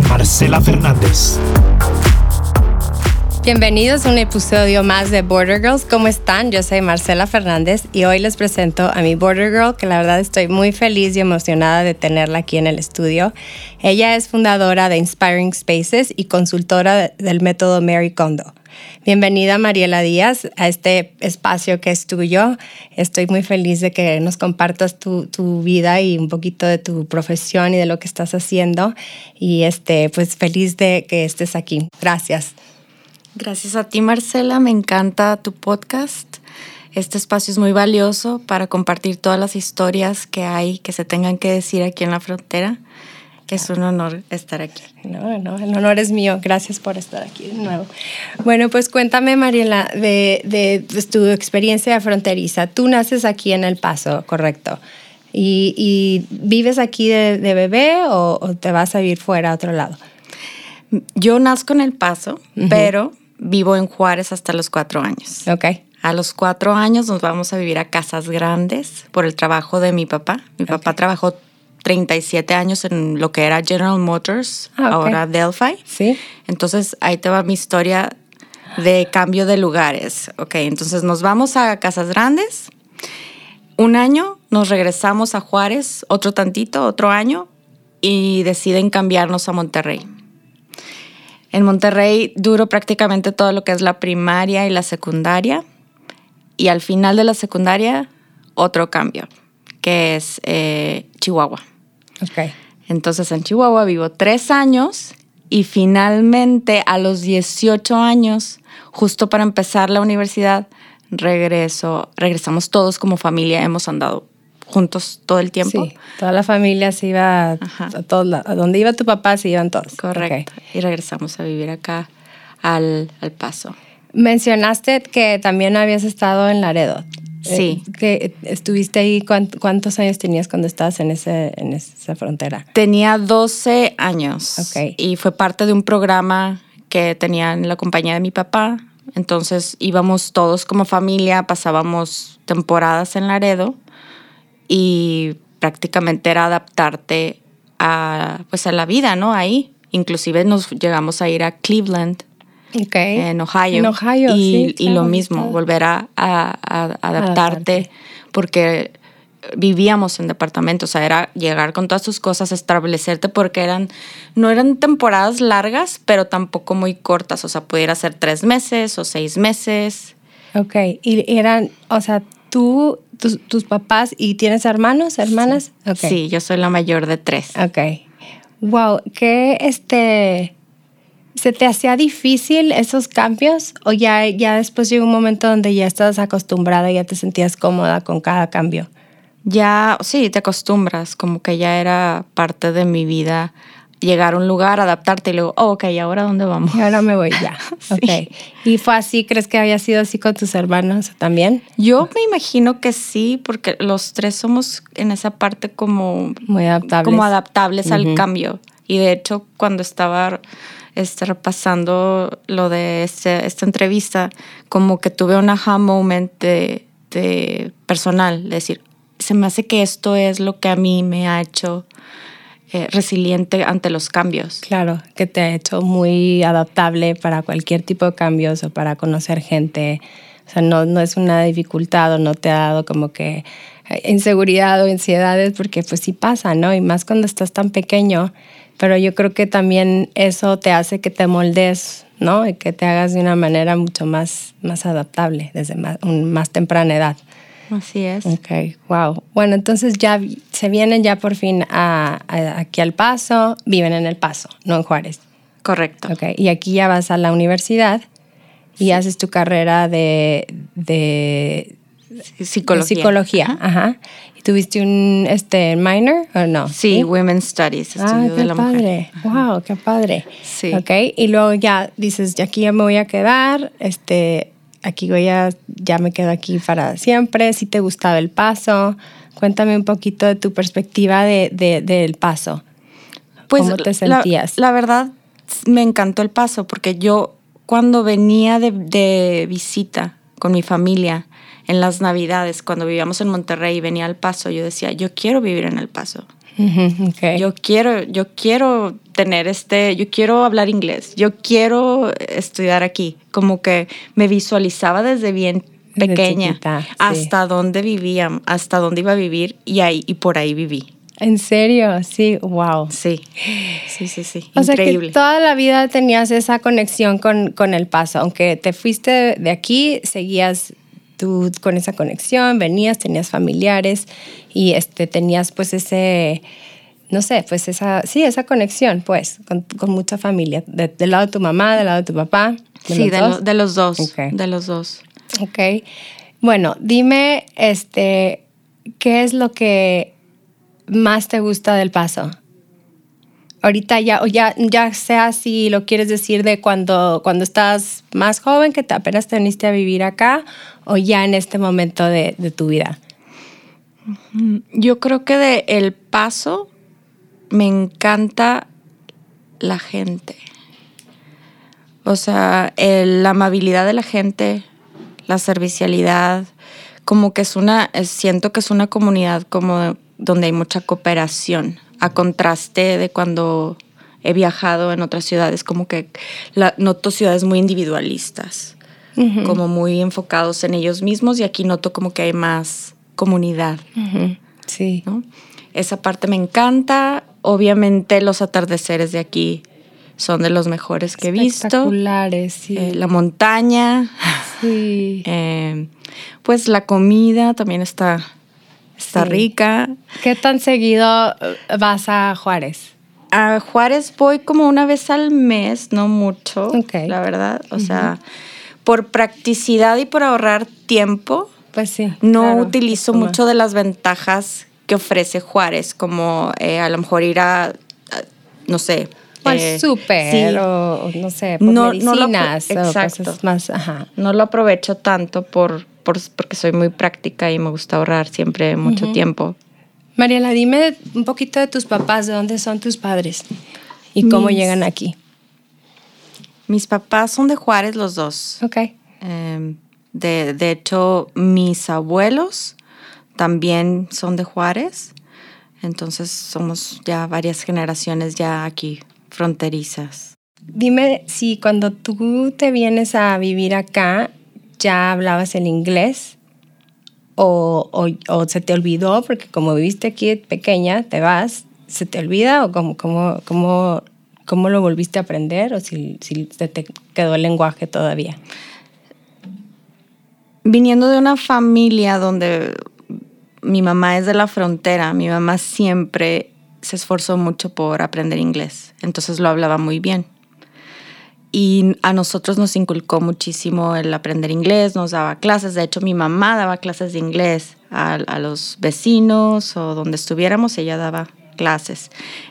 Marcela Fernández. Bienvenidos a un episodio más de Border Girls. ¿Cómo están? Yo soy Marcela Fernández y hoy les presento a mi Border Girl, que la verdad estoy muy feliz y emocionada de tenerla aquí en el estudio. Ella es fundadora de Inspiring Spaces y consultora del método Mary Kondo. Bienvenida Mariela Díaz a este espacio que es tuyo. Estoy muy feliz de que nos compartas tu, tu, vida y un poquito de tu profesión y de lo que estás haciendo. Y este, pues feliz de que estés aquí. Gracias. Gracias a ti, Marcela. Me encanta tu podcast. Este espacio es muy valioso para compartir todas las historias que hay, que se tengan que decir aquí en la frontera. Es un honor estar aquí. No, no, el honor es mío. Gracias por estar aquí de nuevo. Bueno, pues cuéntame, Mariela, de, de, tu experiencia fronteriza. Tú naces aquí en El Paso, correcto. ¿Y, y vives aquí de, de bebé o, o, te vas a vivir fuera a otro lado? Yo nazco en El Paso, uh -huh. pero vivo en Juárez hasta los cuatro años. Ok. A los cuatro años nos vamos a vivir a casas grandes por el trabajo de mi papá. Mi okay. papá trabajó 37 años en lo que era General Motors, ah, okay. ahora Delphi. Sí. Entonces ahí te va mi historia de cambio de lugares. Ok, entonces nos vamos a casas grandes. Un año nos regresamos a Juárez, otro tantito, otro año, y deciden cambiarnos a Monterrey. En Monterrey duro prácticamente todo lo que es la primaria y la secundaria. Y al final de la secundaria, otro cambio, que es eh, Chihuahua. Okay. Entonces en Chihuahua vivo tres años y finalmente a los 18 años, justo para empezar la universidad, regreso, regresamos todos como familia, hemos andado juntos todo el tiempo. Sí, toda la familia se iba Ajá. a todos lados. A donde iba tu papá se iban todos. Correcto. Okay. Y regresamos a vivir acá al, al, Paso. Mencionaste que también habías estado en Laredo. Sí. Eh, que estuviste ahí, ¿cuántos años tenías cuando estabas en, ese, en esa frontera? Tenía 12 años. Okay. Y fue parte de un programa que tenía en la compañía de mi papá. Entonces íbamos todos como familia, pasábamos temporadas en Laredo y prácticamente era adaptarte a, pues a la vida, ¿no? Ahí. Inclusive nos llegamos a ir a Cleveland, okay. en Ohio. En Ohio, y, sí. Y lo mismo, claro. volver a, a, a adaptarte, adaptarte, porque vivíamos en departamentos, o sea, era llegar con todas tus cosas, establecerte, porque eran, no eran temporadas largas, pero tampoco muy cortas, o sea, pudiera ser tres meses o seis meses. Ok, y eran, o sea, tú tus, tus, papás y tienes hermanos, hermanas? Sí. Okay. sí, yo soy la mayor de tres. Ok. Wow, ¿qué este se te hacía difícil esos cambios o ya, ya después llegó un momento donde ya estabas acostumbrada y ya te sentías cómoda con cada cambio? Ya, sí, te acostumbras, como que ya era parte de mi vida llegar a un lugar, adaptarte y luego, oh, ok, ¿y ahora dónde vamos? Y ahora me voy ya. sí. Ok. ¿Y fue así? ¿Crees que había sido así con tus hermanos también? Yo me imagino que sí, porque los tres somos en esa parte como... Muy adaptables. Como adaptables uh -huh. al cambio. Y de hecho, cuando estaba este, repasando lo de este, esta entrevista, como que tuve un aha moment de, de personal, de decir, se me hace que esto es lo que a mí me ha hecho eh, resiliente ante los cambios. Claro, que te ha hecho muy adaptable para cualquier tipo de cambios o para conocer gente. O sea, no, no es una dificultad o no te ha dado como que inseguridad o ansiedades, porque pues sí pasa, ¿no? Y más cuando estás tan pequeño. Pero yo creo que también eso te hace que te moldes, ¿no? Y que te hagas de una manera mucho más, más adaptable desde más, un, más temprana edad. Así es. Ok, wow. Bueno, entonces ya se vienen ya por fin a, a, aquí al Paso, viven en El Paso, no en Juárez. Correcto. Ok, y aquí ya vas a la universidad y sí. haces tu carrera de, de, psicología. Psicología, ajá. ¿Y tuviste un este, minor o no? Sí, Women's Studies, Ah, estudio qué de la padre. mujer. Wow, qué padre. Sí. Ok, y luego ya dices, ya aquí ya me voy a quedar, este, aquí voy a, ya me quedo aquí para siempre. Si te gustaba el paso, cuéntame un poquito de tu perspectiva de, de- del paso. ¿Cómo te la- sentías? La, verdad, me encantó el paso porque yo cuando venía de, de visita con mi familia en las navidades, cuando vivíamos en Monterrey y venía al paso, yo decía, yo quiero vivir en el paso. Yo quiero, yo quiero tener este, yo quiero hablar inglés, yo quiero estudiar aquí. Como que me visualizaba desde bien pequeña chiquita, sí. hasta dónde vivía, hasta dónde iba a vivir y ahí y por ahí viví. ¿En serio? Sí, wow. Sí, sí, sí, sí. O sea Increíble. que toda la vida tenías esa conexión con, con el paso. Aunque te fuiste de aquí, seguías tú con esa conexión, venías, tenías familiares y este, tenías pues ese, no sé, pues esa, sí, esa conexión pues con, con mucha familia. De- del lado de tu mamá, del lado de tu papá. ¿De sí, los de, lo- de los dos. De los dos. Ok. Bueno, dime, este, ¿qué es lo que más te gusta del paso? Ahorita ya, o ya, ya sea si lo quieres decir de cuando, cuando estás más joven, que te apenas te viniste a vivir acá, o ya en este momento de, tu vida. Yo creo que de El Paso me encanta la gente. O sea, la amabilidad de la gente, la servicialidad, como que es una, siento que es una comunidad como donde hay mucha cooperación, a contraste de cuando he viajado en otras ciudades, como que noto ciudades muy individualistas, como muy enfocados en ellos mismos y aquí noto como que hay más comunidad. Sí. ¿no? Esa parte me encanta. Obviamente los atardeceres de aquí son de los mejores que he visto. Espectaculares, sí. Eh, la montaña, sí. eh, pues la comida también está, está Sí. rica. ¿Qué tan seguido eh, vas a Juárez? A Juárez voy como una vez al mes, no mucho, Ok. la verdad. O sea, por practicidad y por ahorrar tiempo, Pues sí. No claro, utilizo mucho de las ventajas que ofrece Juárez, como eh, a lo mejor ir a, a- no sé. Al eh, súper, sí. o no sé, por No- no lo- medicinas, o exacto. cosas más, ajá. No lo aprovecho tanto por, por- porque soy muy práctica y me gusta ahorrar siempre mucho tiempo. Mariela, dime un poquito de tus papás, de dónde son tus padres y cómo Mis- llegan aquí. Mis papás son de Juárez los dos. Ok. Eh, de, de hecho, mis abuelos también son de Juárez. Entonces somos ya varias generaciones ya aquí fronterizas. Dime si cuando tú te vienes a vivir acá, ya hablabas el inglés o, o- o se te olvidó, porque como viviste aquí pequeña, te vas, ¿se te olvida o cómo, cómo, cómo, cómo lo volviste a aprender o si, si te quedó el lenguaje todavía? Viniendo de una familia donde mi mamá es de la frontera, mi mamá siempre se esforzó mucho por aprender inglés, entonces lo hablaba muy bien. Y a nosotros nos inculcó muchísimo el aprender inglés, nos daba clases, de hecho mi mamá daba clases de inglés a, a los vecinos o donde estuviéramos, ella daba clases.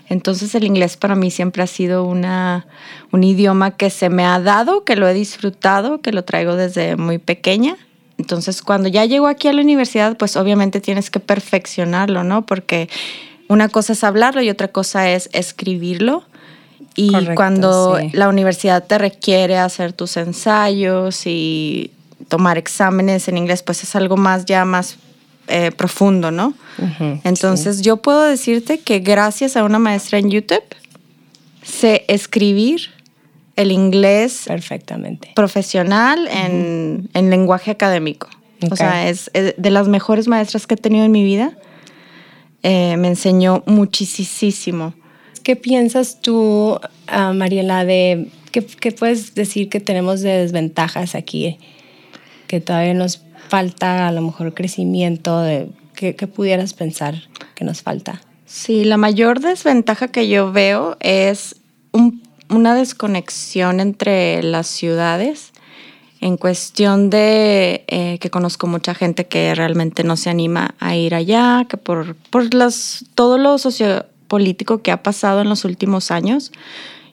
Entonces el inglés para mí siempre ha sido una, un idioma que se me ha dado, que lo he disfrutado, que lo traigo desde muy pequeña. Entonces cuando ya llego aquí a la universidad, pues obviamente tienes que perfeccionarlo, ¿no? Porque una cosa es hablarlo y otra cosa es escribirlo. Y Correcto, cuando sí. la universidad te requiere hacer tus ensayos y tomar exámenes en inglés, pues es algo más ya más eh, profundo, ¿no? Entonces yo puedo decirte que gracias a una maestra en YouTube sé escribir el inglés Perfectamente. profesional en, en lenguaje académico. O sea, es, es de las mejores maestras que he tenido en mi vida. Eh, me enseñó muchísimo. ¿Qué piensas tú, ah, Mariela, de qué, qué puedes decir que tenemos de desventajas aquí? Que todavía nos falta a lo mejor crecimiento, ¿qué, pudieras pensar que nos falta? Sí, la mayor desventaja que yo veo es un- una desconexión entre las ciudades En cuestión de eh, que conozco mucha gente que realmente no se anima a ir allá, que por, por todo lo sociopolítico que ha pasado en los últimos años,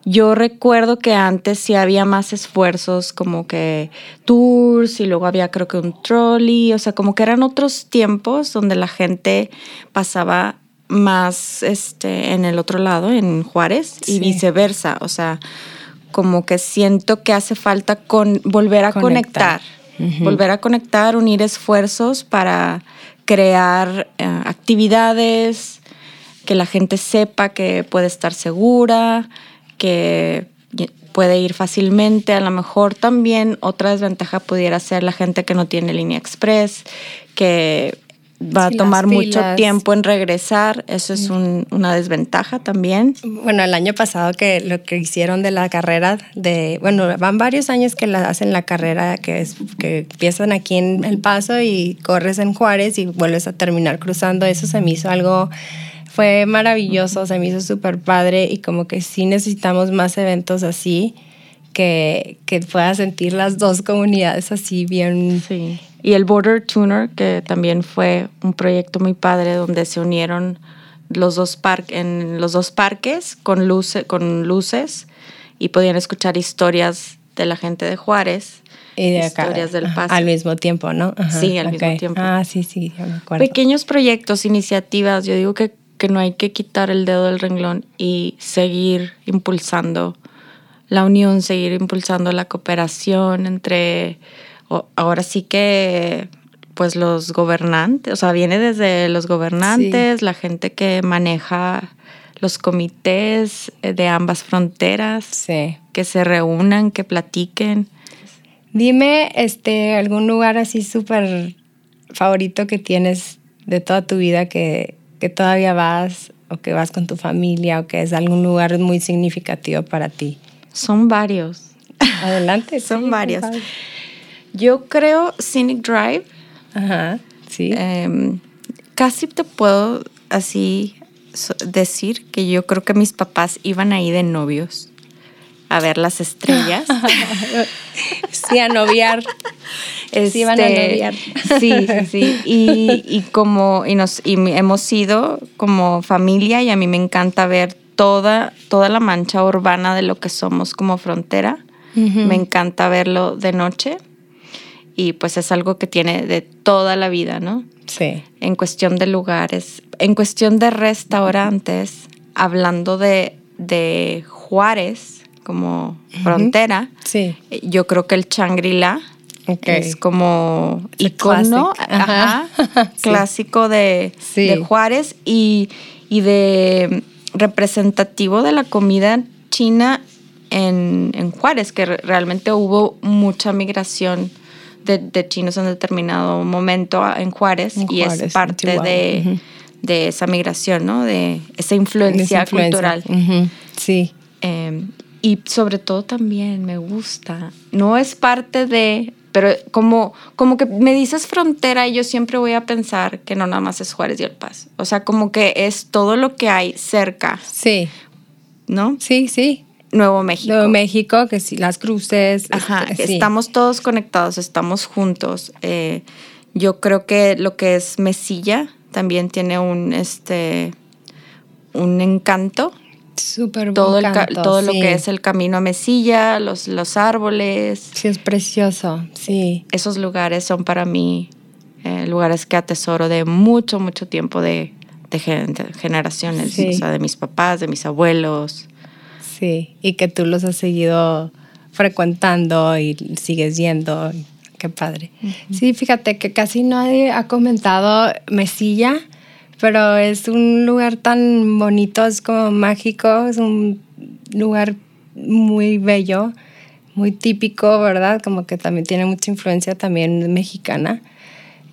yo recuerdo que antes sí había más esfuerzos, como que tours y luego había creo que un trolley, o sea, como que eran otros tiempos donde la gente pasaba más este, en el otro lado, en Juárez, y viceversa, o sea, como que siento que hace falta con, volver a conectar, volver a conectar, unir esfuerzos para crear eh, actividades, que la gente sepa que puede estar segura, que puede ir fácilmente. A lo mejor también otra desventaja pudiera ser la gente que no tiene línea express, que va a tomar mucho tiempo en regresar. Eso es una desventaja también. Bueno, el año pasado que lo que hicieron de la carrera de, bueno, van varios años que la hacen la carrera que es que empiezan aquí en El Paso y corres en Juárez y vuelves a terminar cruzando. Eso se me hizo algo fue maravilloso, se me hizo súper padre y como que sí necesitamos más eventos así que, que pueda sentir las dos comunidades así bien. Sí. Y el Border Tuner, que también fue un proyecto muy padre donde se unieron los dos en los dos parques con, luces con luces y podían escuchar historias de la gente de Juárez. Y de acá, historias del paso. Al mismo tiempo, ¿no? sí, al mismo tiempo. Ah, sí, sí, me acuerdo. Pequeños proyectos, iniciativas. Yo digo que que no hay que quitar el dedo del renglón y seguir impulsando la unión, seguir impulsando la cooperación entre, ahora sí que, pues los gobernantes, o sea, viene desde los gobernantes, la gente que maneja los comités de ambas fronteras, que se reúnan, que platiquen. Dime, este, algún lugar así súper favorito que tienes de toda tu vida que que todavía vas o que vas con tu familia o que es algún lugar muy significativo para ti? Son varios. Adelante. Son varios. Yo creo Scenic Drive. Ajá, sí. Em, casi te puedo así decir que yo creo que mis papás iban ahí de novios a ver las estrellas. sí, a noviar. sí, iban a este, noviar. Sí, sí, sí. Y, y como, y nos, y hemos sido como familia y a mí me encanta ver toda, toda la mancha urbana de lo que somos como frontera. Me encanta verlo de noche y pues es algo que tiene de toda la vida, ¿no? Sí. En cuestión de lugares, en cuestión de restaurantes, hablando de, de Juárez, como frontera. Sí. Yo creo que el Shangri-La es como icono clásico de, Juárez y, de representativo de la comida china en, Juárez, que realmente hubo mucha migración de, chinos en determinado momento en Juárez, y es parte de, esa migración, ¿no? De esa influencia, cultural. Sí. Em, y sobre todo también me gusta, no es parte de, pero como, como que me dices frontera y yo siempre voy a pensar que no nada más es Juárez y El Paz. O sea, como que es todo lo que hay cerca. Sí. ¿No? Sí, sí. Nuevo México. Nuevo México, que sí, las cruces. Ajá, este, estamos todos conectados, estamos juntos. Eh, yo creo que lo que es Mesilla también tiene un, este, un encanto Súper todo, todo lo que es el camino a Mesilla, los, los árboles. Sí, es precioso, sí. Esos lugares son para mí eh, lugares que atesoro de mucho, mucho tiempo de, de, generaciones, o sea, de mis papás, de mis abuelos. Sí, y que tú los has seguido frecuentando y sigues yendo. Qué padre. Sí, fíjate que casi nadie ha comentado Mesilla pero es un lugar tan bonito, es como mágico, es un lugar muy bello, muy típico, ¿verdad? Como que también tiene mucha influencia también mexicana.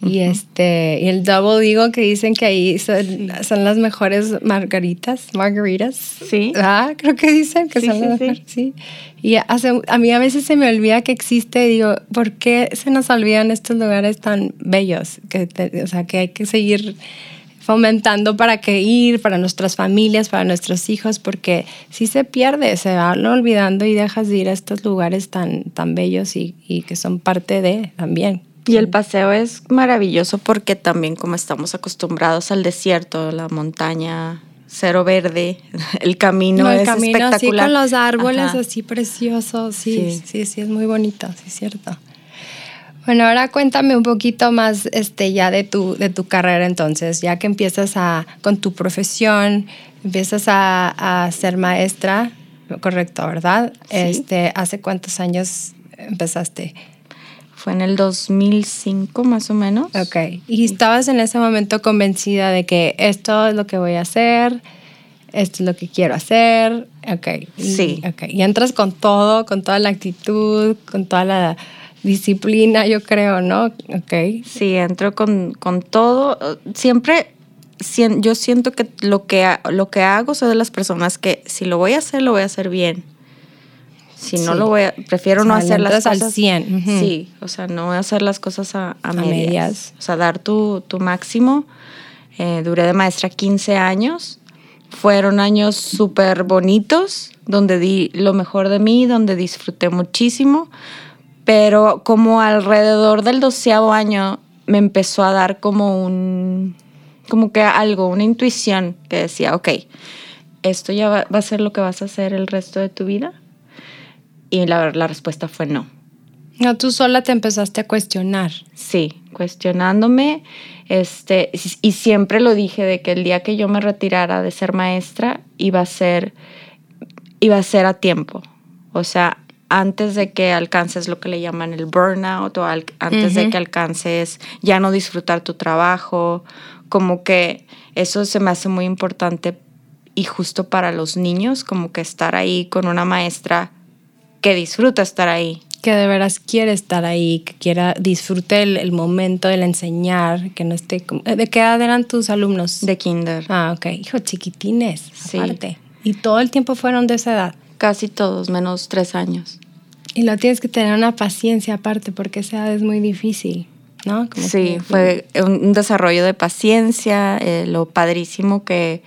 Y este, y el Double digo que dicen que ahí son, las mejores margaritas, margaritas. Sí. Ah, creo que dicen que son las mejores. Sí. Y hace, a mí a veces se me olvida que existe, digo, ¿por qué se nos olvidan estos lugares tan bellos? Que, o sea, que hay que seguir fomentando para que ir, para nuestras familias, para nuestros hijos, porque si se pierde, se van olvidando y dejas de ir a estos lugares tan, tan bellos y, y que son parte de también. Y el paseo es maravilloso porque también como estamos acostumbrados al desierto, la montaña, cero verde, el camino No, el es camino así espectacular. con los árboles Ajá. así preciosos, sí, Sí. sí, sí, es muy bonito, sí es cierto. Bueno, ahora cuéntame un poquito más este, ya de tu, de tu carrera entonces, ya que empiezas a, con tu profesión, empiezas a, a ser maestra, correcto, ¿verdad? Sí. Este, ¿Hace cuántos años empezaste? Fue en el 2005 más o menos. Ok, y estabas en ese momento convencida de que esto es lo que voy a hacer, esto es lo que quiero hacer, ok. Sí. Ok, y entras con todo, con toda la actitud, con toda la disciplina, yo creo, ¿no? Ok. Sí, entro con, con todo. Siempre yo siento que lo que, lo que hago soy de las personas que si lo voy a hacer, lo voy a hacer bien. Si no lo voy a, prefiero O no sea, hacer las entras al cosas. 100, ujú. Sí, o sea, no a hacer las cosas a, a medias. medias. O sea, dar tu, tu máximo. Eh, duré de maestra 15 años. Fueron años súper bonitos, donde di lo mejor de mí, donde disfruté muchísimo. Pero como alrededor del doceavo año me empezó a dar como un, como que algo, una intuición que decía, ok, esto ya va, va a ser lo que vas a hacer el resto de tu vida. Y la, la respuesta fue no. No, tú sola te empezaste a cuestionar. Sí, cuestionándome, este, y siempre lo dije de que el día que yo me retirara de ser maestra iba a ser, iba a ser a tiempo. O sea, antes de que alcances lo que le llaman el burnout o al- antes de Ujú. que alcances ya no disfrutar tu trabajo, como que eso se me hace muy importante y justo para los niños, como que estar ahí con una maestra que disfruta estar ahí. Que de veras quiere estar ahí, que quiera disfrute el, el momento del enseñar, que no esté como... ¿De qué edad eran tus alumnos? De kinder. Ah, ok. Hijo, chiquitines, Sí. aparte. Y todo el tiempo fueron de esa edad. Casi todos, menos tres años. Y lo tienes que tener una paciencia aparte, porque esa edad es muy difícil, ¿no? Como Sí, que- fue un desarrollo de paciencia. eh, lo padrísimo que,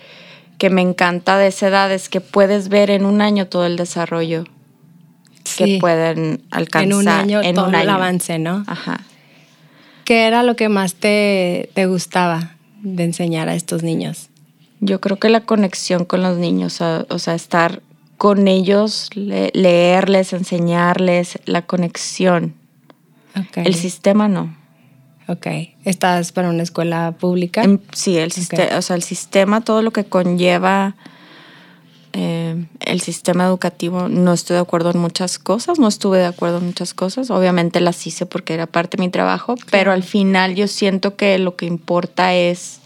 que me encanta de esa edad es que puedes ver en un año todo el desarrollo que pueden alcanzar. En un año en todo un el avance, ¿no? Ajá. ¿Qué era lo que más te, te gustaba de enseñar a estos niños? Yo creo que la conexión con los niños, o sea, estar con ellos, le- leerles, enseñarles, la conexión. El sistema no. Ok. ¿Estás para una escuela pública? En- sí, el, siste- o sea, el sistema, todo lo que conlleva eh, el sistema educativo, no estoy de acuerdo en muchas cosas, no estuve de acuerdo en muchas cosas, obviamente las hice porque era parte de mi trabajo, pero al final yo siento que lo que importa es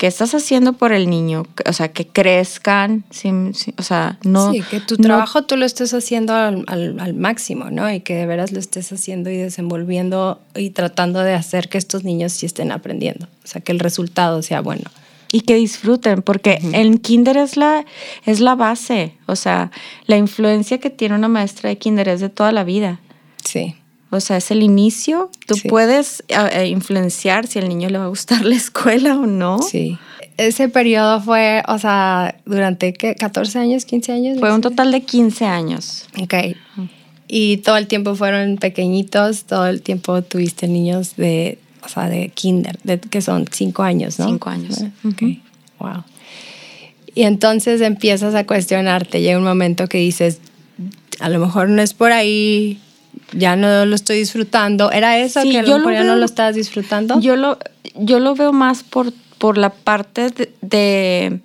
qué estás haciendo por el niño, o sea, que crezcan, sin- sin- o sea, no... sí, que tu no- trabajo tú lo estés haciendo al, al- al máximo, ¿no? Y que de veras lo estés haciendo y desenvolviendo y tratando de hacer que estos niños sí estén aprendiendo. O sea, que el resultado sea bueno. y que disfruten, porque el kinder es la, es la base, o sea, la influencia que tiene una maestra de kinder es de toda la vida. Sí. O sea, es el inicio. Tú Sí. puedes eh, eh, influenciar si al niño le va a gustar la escuela o no. Sí. Ese periodo fue, o sea, durante ¿qué? 14 años, 15 años. Fue un sé. total de 15 años. Ok. Y todo el tiempo fueron pequeñitos, todo el tiempo tuviste niños de, o sea, de kinder, de, que son cinco años, ¿no? Cinco años. Ah, Ok. Wow. Y entonces empiezas a cuestionarte, llega un momento que dices, a lo mejor no es por ahí, ya no lo estoy disfrutando. ¿Era eso Sí, que yo lo ya no lo estabas disfrutando? Yo lo, yo lo veo más por, por la parte de, de-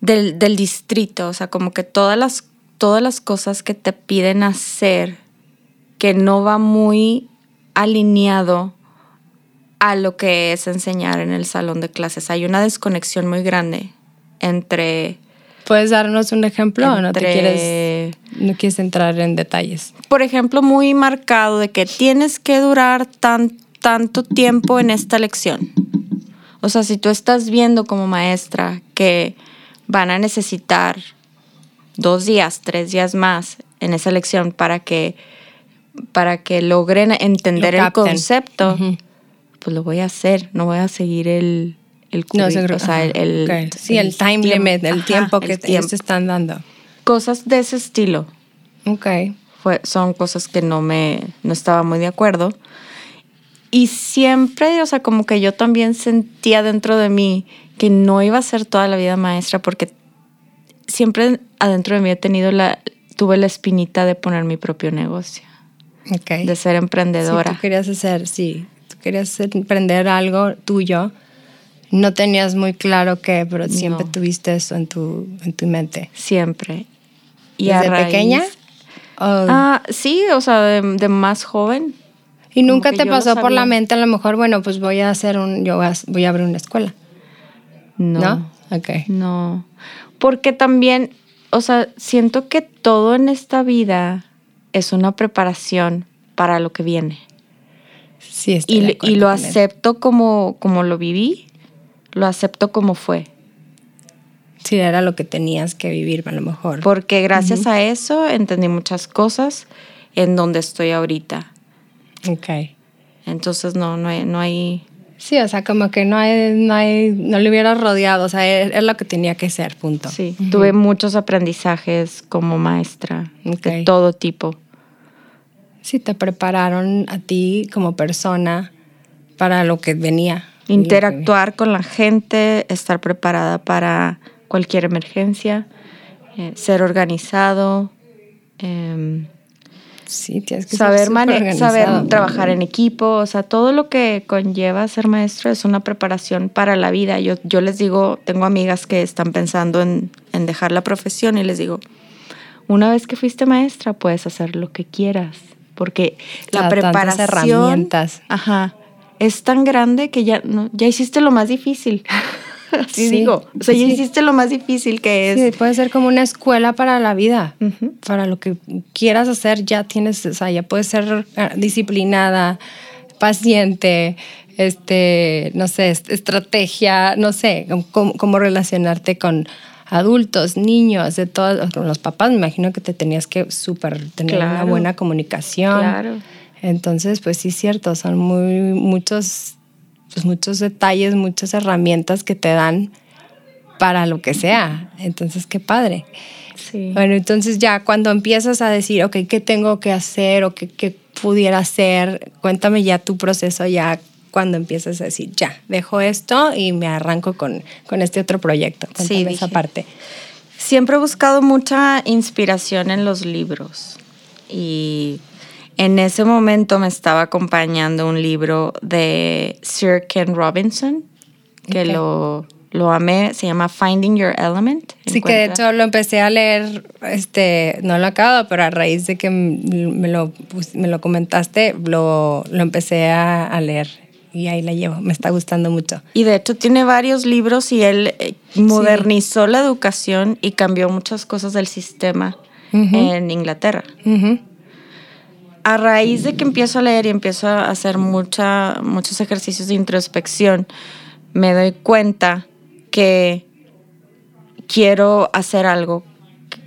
del, del distrito, o sea, como que todas las, todas las cosas que te piden hacer que no va muy alineado a lo que es enseñar en el salón de clases. Hay una desconexión muy grande entre... ¿Puedes darnos un ejemplo o no te quieres, no quieres entrar en detalles? por ejemplo, muy marcado de que tienes que durar tan, tanto tiempo en esta lección. O sea, si tú estás viendo como maestra que van a necesitar dos días, tres días más en esa lección para que, para que logren entender Lo el concepto, pues lo voy a hacer, no voy a seguir el, el No, curri- seguro. o sea, el, el- ok. sí, el, time tiemp- limit, el ajá, tiempo que el te- están dando. Cosas de ese estilo. Ok. Fue, son cosas que no me no estaba muy de acuerdo. Y siempre, o sea, como que yo también sentía dentro de mí que no iba a ser toda la vida maestra porque siempre adentro de mí he tenido la tuve la espinita de poner mi propio negocio, Ok. de ser Sí, emprendedora. tú querías hacer, sí, tú querías emprender algo tuyo. No tenías muy claro qué, pero siempre No. tuviste eso en tu, en tu mente. siempre. Y ¿Desde raíz- pequeña? Ah, sí, o sea, de, de más joven. y nunca te pasó por la mente, a lo mejor, bueno, pues voy a hacer un, yo voy a, abrir una escuela. No. ¿No? Ok. No, porque también, o sea, siento que todo en esta vida es una preparación para lo que viene. Sí, estoy Y, de y lo acepto como, como lo viví, lo acepto como fue. Sí, era lo que tenías que vivir, a lo mejor. Porque gracias a eso entendí muchas cosas en donde estoy ahorita. Ok. Entonces, no, no hay, no hay Sí, o sea, como que no hay, no hay, no le hubieras rodeado, o sea, es, es lo que tenía que ser, punto. Sí, tuve muchos aprendizajes como maestra de todo tipo. Sí, te prepararon a ti como persona para lo que venía. Interactuar con la gente, estar preparada para cualquier emergencia, eh, ser organizado, em, Sí, tienes que saber, ser saber trabajar en equipo, o sea, todo lo que conlleva ser maestro es una preparación para la vida. Yo, yo les digo, tengo amigas que están pensando en, en dejar la profesión y les digo, una vez que fuiste maestra puedes hacer lo que quieras, porque la tantas preparación herramientas. ajá, es tan grande que ya, no, ya hiciste lo más difícil. Así Sí, digo, o sea, ya sí. hiciste lo más difícil que es. Sí, puede ser como una escuela para la vida. Para lo que quieras hacer, ya tienes, o sea, ya puedes ser eh, disciplinada, paciente, este, no sé, est- estrategia, no sé, cómo, relacionarte con adultos, niños, de todos, con los papás, me imagino que te tenías que súper tener una buena comunicación. Claro. Entonces, pues sí es cierto, son muy muchos, pues muchos detalles, muchas herramientas que te dan para lo que sea. Entonces, qué padre. Sí. Bueno, entonces ya cuando empiezas a decir, ok, ¿qué tengo que hacer o qué, qué pudiera hacer? Cuéntame ya tu proceso ya cuando empiezas a decir, ya, dejo esto y me arranco con, con este otro proyecto. Sí, Cuéntame esa dije. parte. Siempre he buscado mucha inspiración en los libros y en ese momento me estaba acompañando un libro de Sir Ken Robinson que Ok. lo, lo amé, se llama Finding Your Element. Sí, que de Encuentra- hecho lo empecé a leer, este, no lo acabo, pero a raíz de que me lo, me lo comentaste, lo, lo empecé a, a leer y ahí la llevo. Me está gustando mucho. Y de hecho tiene varios libros y él eh, modernizó la educación y cambió muchas cosas del sistema Ujú. en Inglaterra. Ujú. A raíz de que empiezo a leer y empiezo a hacer mucha, muchos ejercicios de introspección, me doy cuenta que quiero hacer algo.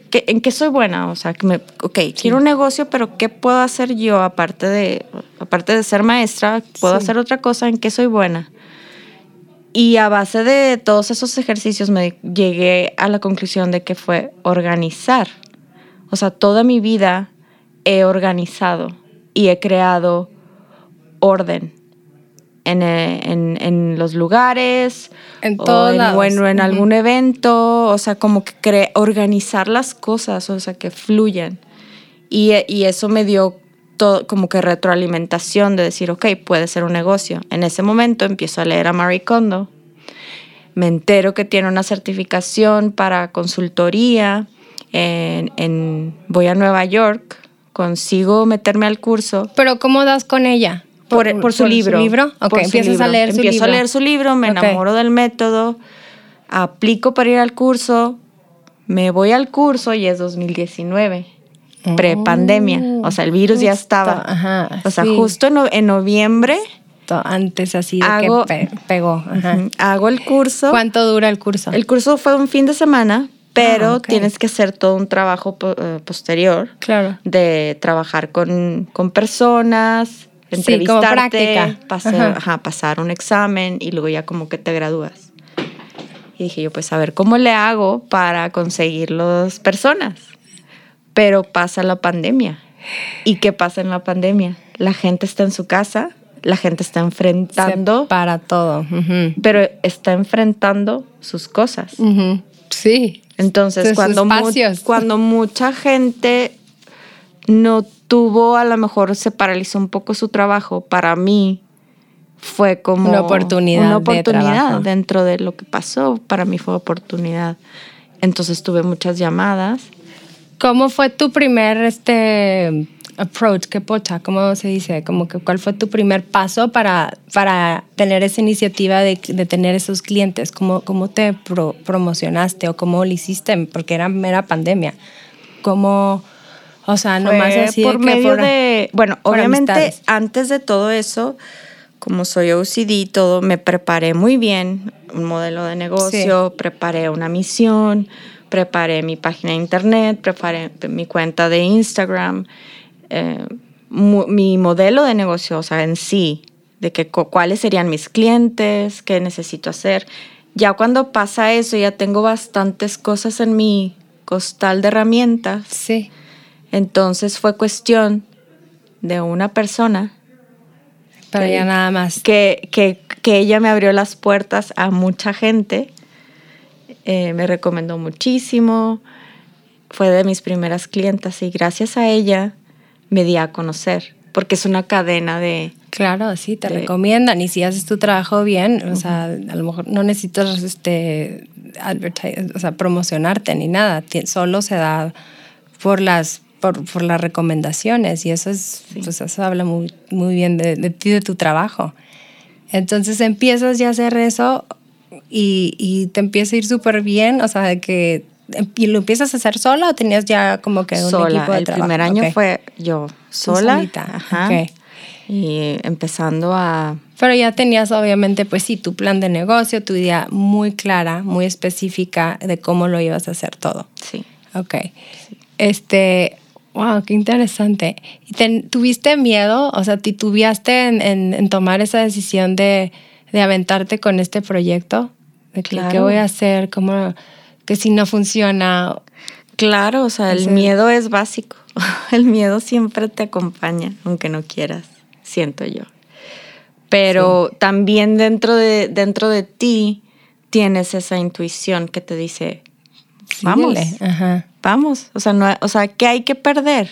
Que, ¿En qué soy buena? O sea, que me, ok, quiero un negocio, pero ¿qué puedo hacer yo aparte de, aparte de ser maestra? ¿Puedo Sí. hacer otra cosa? ¿En qué soy buena? Y a base de todos esos ejercicios me llegué a la conclusión de que fue organizar. O sea, toda mi vida he organizado y he creado orden en, eh, en- en los lugares, En o todos en, lados. bueno, en algún evento, o sea, como que cre- organizar las cosas, o sea, que fluyan. Y, y eso me dio todo, como que retroalimentación de decir, ok, puede ser un negocio. En ese momento empiezo a leer a Marie Kondo, me entero que tiene una certificación para consultoría, en, en- voy a Nueva York, consigo meterme al curso Pero ¿cómo das con ella? por, por su libro. Ok, Por su empiezas a libro. leer su Empiezo libro. a leer su libro, me enamoro del método, aplico para ir al curso, me voy al curso y es 2019, prepandemia. O sea, el virus ya estaba. ajá, o sea, sí. justo en, no- en noviembre Antes así de Hago- que pe- pegó. Ajá. hago el curso. ¿Cuánto dura el curso? El curso fue un fin de semana, pero Ah, tienes que hacer todo un trabajo eh, posterior Claro. de trabajar con, con personas, Sí, como entrevistarte, pasar, Ajá. ajá, pasar un examen y luego ya como que te gradúas. Y dije yo, pues a ver, ¿cómo le hago para conseguir las personas? Pero pasa la pandemia. ¿Y qué pasa en la pandemia? La gente está en su casa, la gente está enfrentando. para todo. Pero está enfrentando sus cosas. Sí. Entonces, cuando, mu- espacios. cuando mucha gente no tuvo, a lo mejor se paralizó un poco su trabajo, para mí fue como Una oportunidad una oportunidad dentro de lo que pasó. Para mí fue oportunidad. Entonces tuve muchas llamadas. ¿Cómo fue tu primer este approach? ¿Qué pocha? ¿Cómo se dice? Como que cuál fue tu primer paso para, para tener esa iniciativa de, de tener esos clientes? ¿Cómo, cómo te pro- promocionaste o cómo lo hiciste? Porque era mera pandemia. ¿Cómo, o sea, nomás Fue así de por que medio por- de, bueno, por obviamente amistades? antes de todo eso, como soy OCD y todo, me preparé muy bien, un modelo de negocio, preparé una misión, preparé mi página de internet, preparé mi cuenta de Instagram, eh, mi modelo de negocio, o sea, en sí, de que cu- cuáles serían mis clientes, qué necesito hacer. Ya cuando pasa eso, ya tengo bastantes cosas en mi costal de herramientas. Sí. Entonces fue cuestión de una persona Ok. ya nada más. que, que, que ella me abrió las puertas a mucha gente. Eh, me recomendó muchísimo. Fue de mis primeras clientas y gracias a ella me di a conocer. Porque es una cadena de... Claro, sí, te de- recomiendan y si haces tu trabajo bien, o sea, a lo mejor no necesitas este o sea, promocionarte ni nada, solo se da por las por, por las recomendaciones y eso es pues eso habla muy muy bien de, de ti de tu trabajo. Entonces empiezas ya a hacer eso y, y te empieza a ir súper bien, o sea, de que ¿Y lo empiezas a hacer sola o tenías ya como que un sola. equipo de El trabajo? primer año Ok. fue yo sola. solita, Ajá. ok. Y empezando a... Pero ya tenías obviamente, pues sí, tu plan de negocio, tu idea muy clara, muy específica de cómo lo ibas a hacer todo. Sí. Ok. Este, wow, qué interesante. ¿Y ten- ¿Tuviste miedo? O sea, ¿titubeaste en, en, en tomar esa decisión de, de aventarte con este proyecto? De Claro. ¿Qué voy a hacer? ¿Cómo? Que si no funciona. Claro, o sea, el miedo es básico. El miedo siempre te acompaña, aunque no quieras, siento yo. Pero también dentro de, dentro de ti tienes esa intuición que te dice, vamos. Ajá. vamos. O sea, no, o sea, ¿qué hay que perder?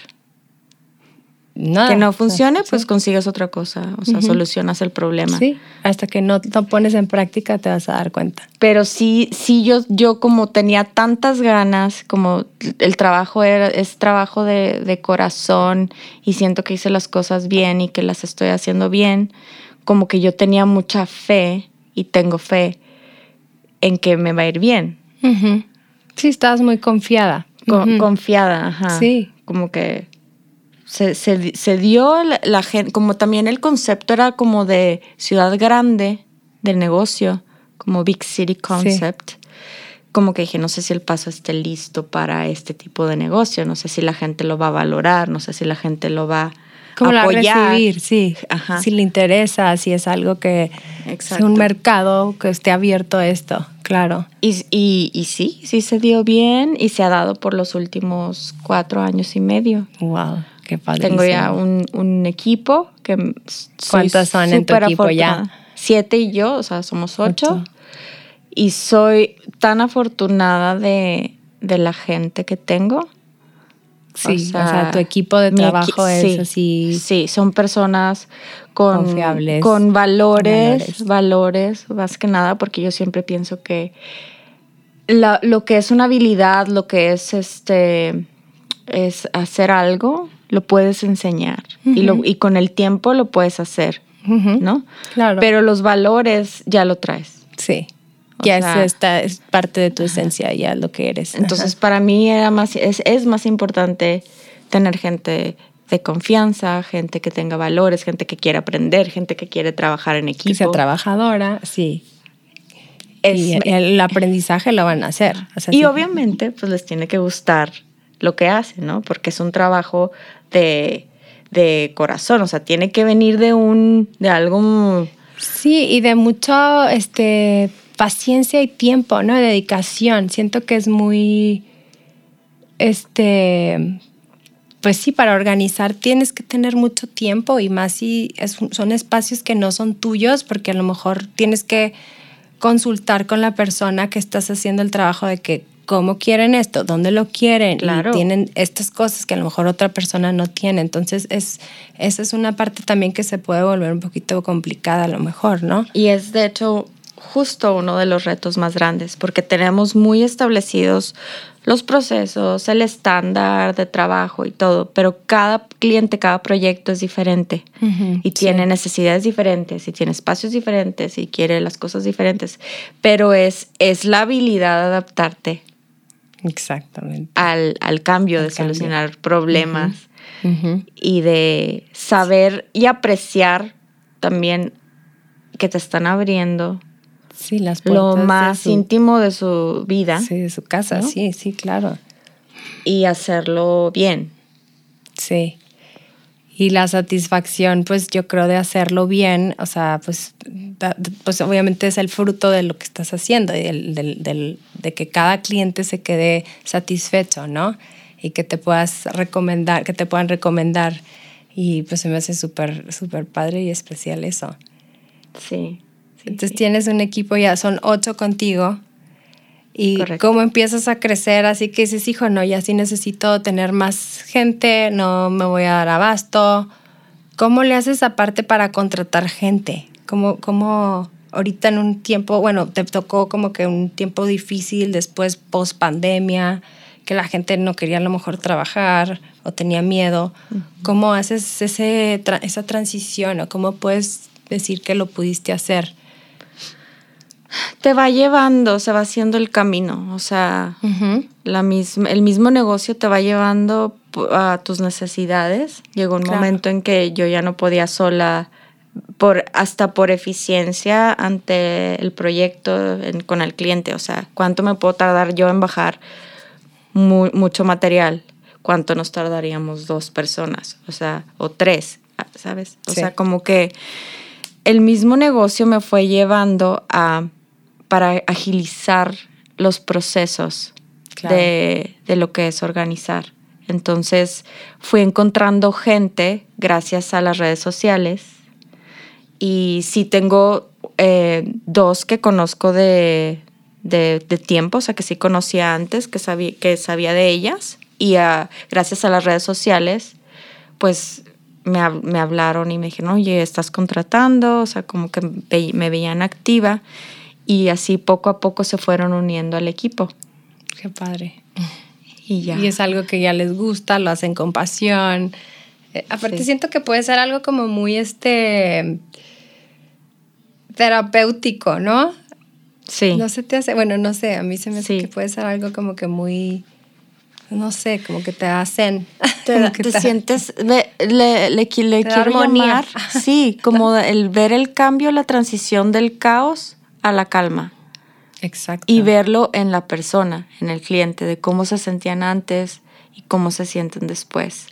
Nada. que no O sea, funcione, sí. pues consigues otra cosa. O sea, solucionas el problema. Sí, hasta que no lo pones en práctica te vas a dar cuenta. Pero sí, sí yo, yo como tenía tantas ganas, como el trabajo era, es trabajo de, de corazón y siento que hice las cosas bien y que las estoy haciendo bien, como que yo tenía mucha fe y tengo fe en que me va a ir bien. Sí, estabas muy confiada. Confiada, ajá. Sí. Como que se, se- se dio la, la gente, como también el concepto era como de ciudad grande, del negocio, como Big City Concept. Como que dije, no sé si el paso esté listo para este tipo de negocio, no sé si la gente lo va a valorar, no sé si la gente lo va a ¿Cómo la apoyar. recibir? Sí. Ajá. Si le interesa, si es algo que Exacto. un mercado que esté abierto a esto, claro. Y, y, y sí, sí se dio bien y se ha dado por los últimos cuatro años y medio. Wow, qué padre. Tengo ya un, un equipo que ¿Cuántos son en tu equipo ya? Siete y yo, o sea, somos ocho. Ocho. Y soy tan afortunada de, de la gente que tengo. Sí, o sea, tu equipo de trabajo es sí, así. Sí, son personas con, Confiables. con valores, Valores. valores, más que nada, porque yo siempre pienso que la- lo que es una habilidad, lo que es este es hacer algo, lo puedes enseñar y, lo, y con el tiempo lo puedes hacer. ¿no? Claro. Pero los valores ya lo traes. sí. o Ya sea- es, parte de tu esencia, ya lo que eres. Entonces, para mí era más, es, es más importante tener gente de confianza, gente que tenga valores, gente que quiere aprender, gente que quiere trabajar en que sea equipo. trabajadora, sí. Es- y el aprendizaje lo van a hacer. O sea, y sí. obviamente, pues les tiene que gustar lo que hacen, ¿no? Porque es un trabajo de, de corazón, o sea, tiene que venir de un, de algo Sí, y de mucho este paciencia y tiempo, ¿no? Dedicación. Siento que es muy, este, pues sí, para organizar tienes que tener mucho tiempo y más si son espacios que no son tuyos porque a lo mejor tienes que consultar con la persona que estás haciendo el trabajo de que cómo quieren esto, dónde lo quieren y tienen estas cosas que a lo mejor otra persona no tiene. Entonces es esa es una parte también que se puede volver un poquito complicada a lo mejor, ¿no? Y es de hecho justo uno de los retos más grandes porque tenemos muy establecidos los procesos, el estándar de trabajo y todo, pero cada cliente, cada proyecto es diferente y tiene necesidades diferentes y tiene espacios diferentes y quiere las cosas diferentes, pero es, es la habilidad de adaptarte. Exactamente. Al, cambio, de solucionar problemas y de saber y apreciar también que te están abriendo Sí, las lo más íntimo de su vida. Sí, de su casa, sí, sí, claro. Y hacerlo bien. Sí. Y la satisfacción, pues yo creo de hacerlo bien, o sea, pues, pues obviamente es el fruto de lo que estás haciendo y del, de que cada cliente se quede satisfecho, ¿no? Y que te puedas recomendar, que te puedan recomendar. Y pues se me hace súper, súper padre y especial eso. Sí. Entonces tienes un equipo, ya son ocho contigo. Y cómo empiezas a crecer, así que dices, hijo, no, ya sí necesito tener más gente, no me voy a dar abasto. ¿Cómo le haces aparte para contratar gente? ¿Cómo, cómo ahorita en un tiempo, bueno, te tocó como que un tiempo difícil después post pandemia, que la gente no quería a lo mejor trabajar o tenía miedo. ¿Cómo haces ese, esa transición o cómo puedes decir que lo pudiste hacer? Te va llevando, se va haciendo el camino. O sea, la misma, el mismo negocio te va llevando a tus necesidades. Llegó un momento en que yo ya no podía sola, por, hasta por eficiencia ante el proyecto con el cliente. O sea, ¿cuánto me puedo tardar yo en bajar mucho material? ¿Cuánto nos tardaríamos dos personas? O sea, o tres, ¿sabes? O sea, como que el mismo negocio me fue llevando a para agilizar los procesos de, lo que es organizar. Entonces fui encontrando gente gracias a las redes sociales. Y sí tengo eh, dos que conozco de, tiempo, o sea que sí conocía antes, que sabía, que sabía de ellas. Y gracias a las redes sociales pues me, me, hablaron y me dijeron, oye, estás contratando, o sea como que me veían activa y así poco a poco se fueron uniendo al equipo. Qué padre. Y ya. Y es algo que ya les gusta, lo hacen con pasión. Eh, aparte siento que puede ser algo como muy este terapéutico, ¿no? Sí. No se te hace, bueno, no sé, a mí se me hace que puede ser algo como que muy no sé, como que te hacen. Te, sientes, le, le, le, quiero llamar, sí, como el ver el cambio, la transición del caos a la calma. Exacto. Y verlo en la persona, en el cliente, de cómo se sentían antes y cómo se sienten después.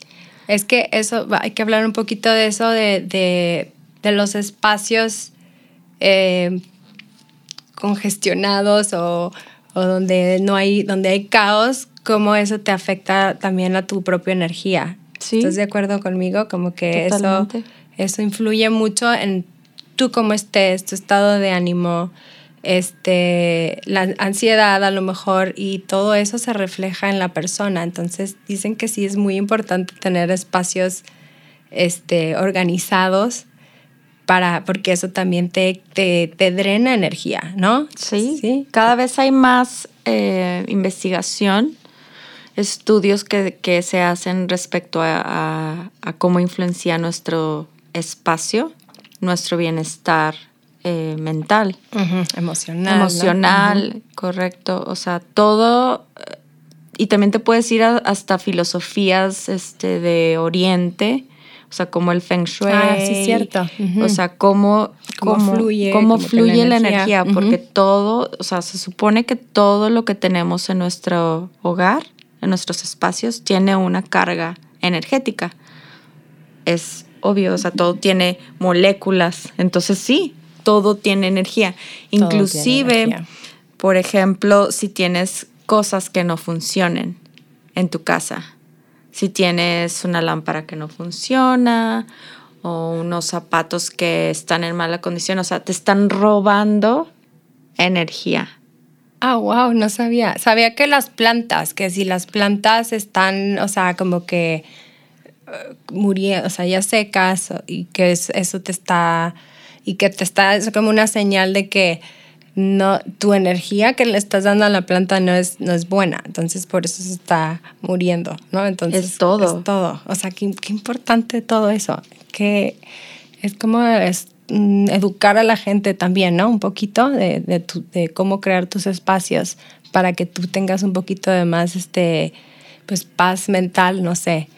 Es que eso, hay que hablar un poquito de eso, de, los espacios eh, congestionados o, donde no hay, donde hay caos, cómo eso te afecta también a tu propia energía. ¿Estás de acuerdo conmigo? Como que eso, eso influye mucho en tú cómo estés, tu estado de ánimo, este, la ansiedad a lo mejor y todo eso se refleja en la persona. Entonces dicen que sí es muy importante tener espacios este, organizados para, porque eso también te, te, drena energía, ¿no? Sí, sí. Cada vez hay más eh, investigación, estudios que, que, se hacen respecto a, a cómo influencia nuestro espacio nuestro bienestar eh, mental. Emocional. Emocional, correcto. O sea, todo... Y también te puedes ir hasta filosofías este, de Oriente, o sea, como el Feng Shui. Ah, sí, cierto. O sea, cómo, cómo, fluye, cómo fluye la energía, porque todo, o sea, se supone que todo lo que tenemos en nuestro hogar, en nuestros espacios, tiene una carga energética. Es obvio, o sea, todo tiene moléculas. Entonces sí, todo tiene energía. Inclusive, energía. por ejemplo, si tienes cosas que no funcionen en tu casa, si tienes una lámpara que no funciona o unos zapatos que están en mala condición, o sea, te están robando energía. Ah, wow, no sabía. Sabía que las plantas, que si las plantas están, o sea, como que muriendo, o sea, ya secas y que es- eso te está, y que te está, es como una señal de que no, tu energía que le estás dando a la planta no es, no es buena, entonces por eso se está muriendo, ¿no? Entonces Es todo. Es todo. O sea, qué, qué importante todo eso, que es como es, mm, educar a la gente también, ¿no? Un poquito de, de, tu- de cómo crear tus espacios para que tú tengas un poquito de más, este, pues, paz mental, no sé.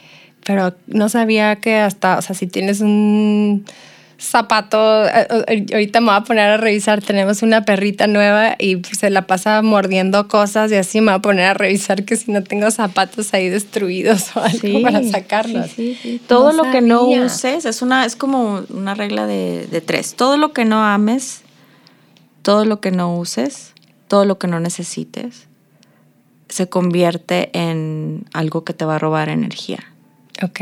Pero no sabía que hasta, o sea, si tienes un zapato, eh, eh, ahorita me voy a poner a revisar, tenemos una perrita nueva y se la pasa mordiendo cosas y así me voy a poner a revisar que si no tengo zapatos ahí destruidos o algo para sacarlos. sí, sí, sí. Todo No lo que no uses es una es como una regla de, de tres. Todo lo que no ames, todo lo que no uses, todo lo que no necesites, se convierte en algo que te va a robar energía. Ok.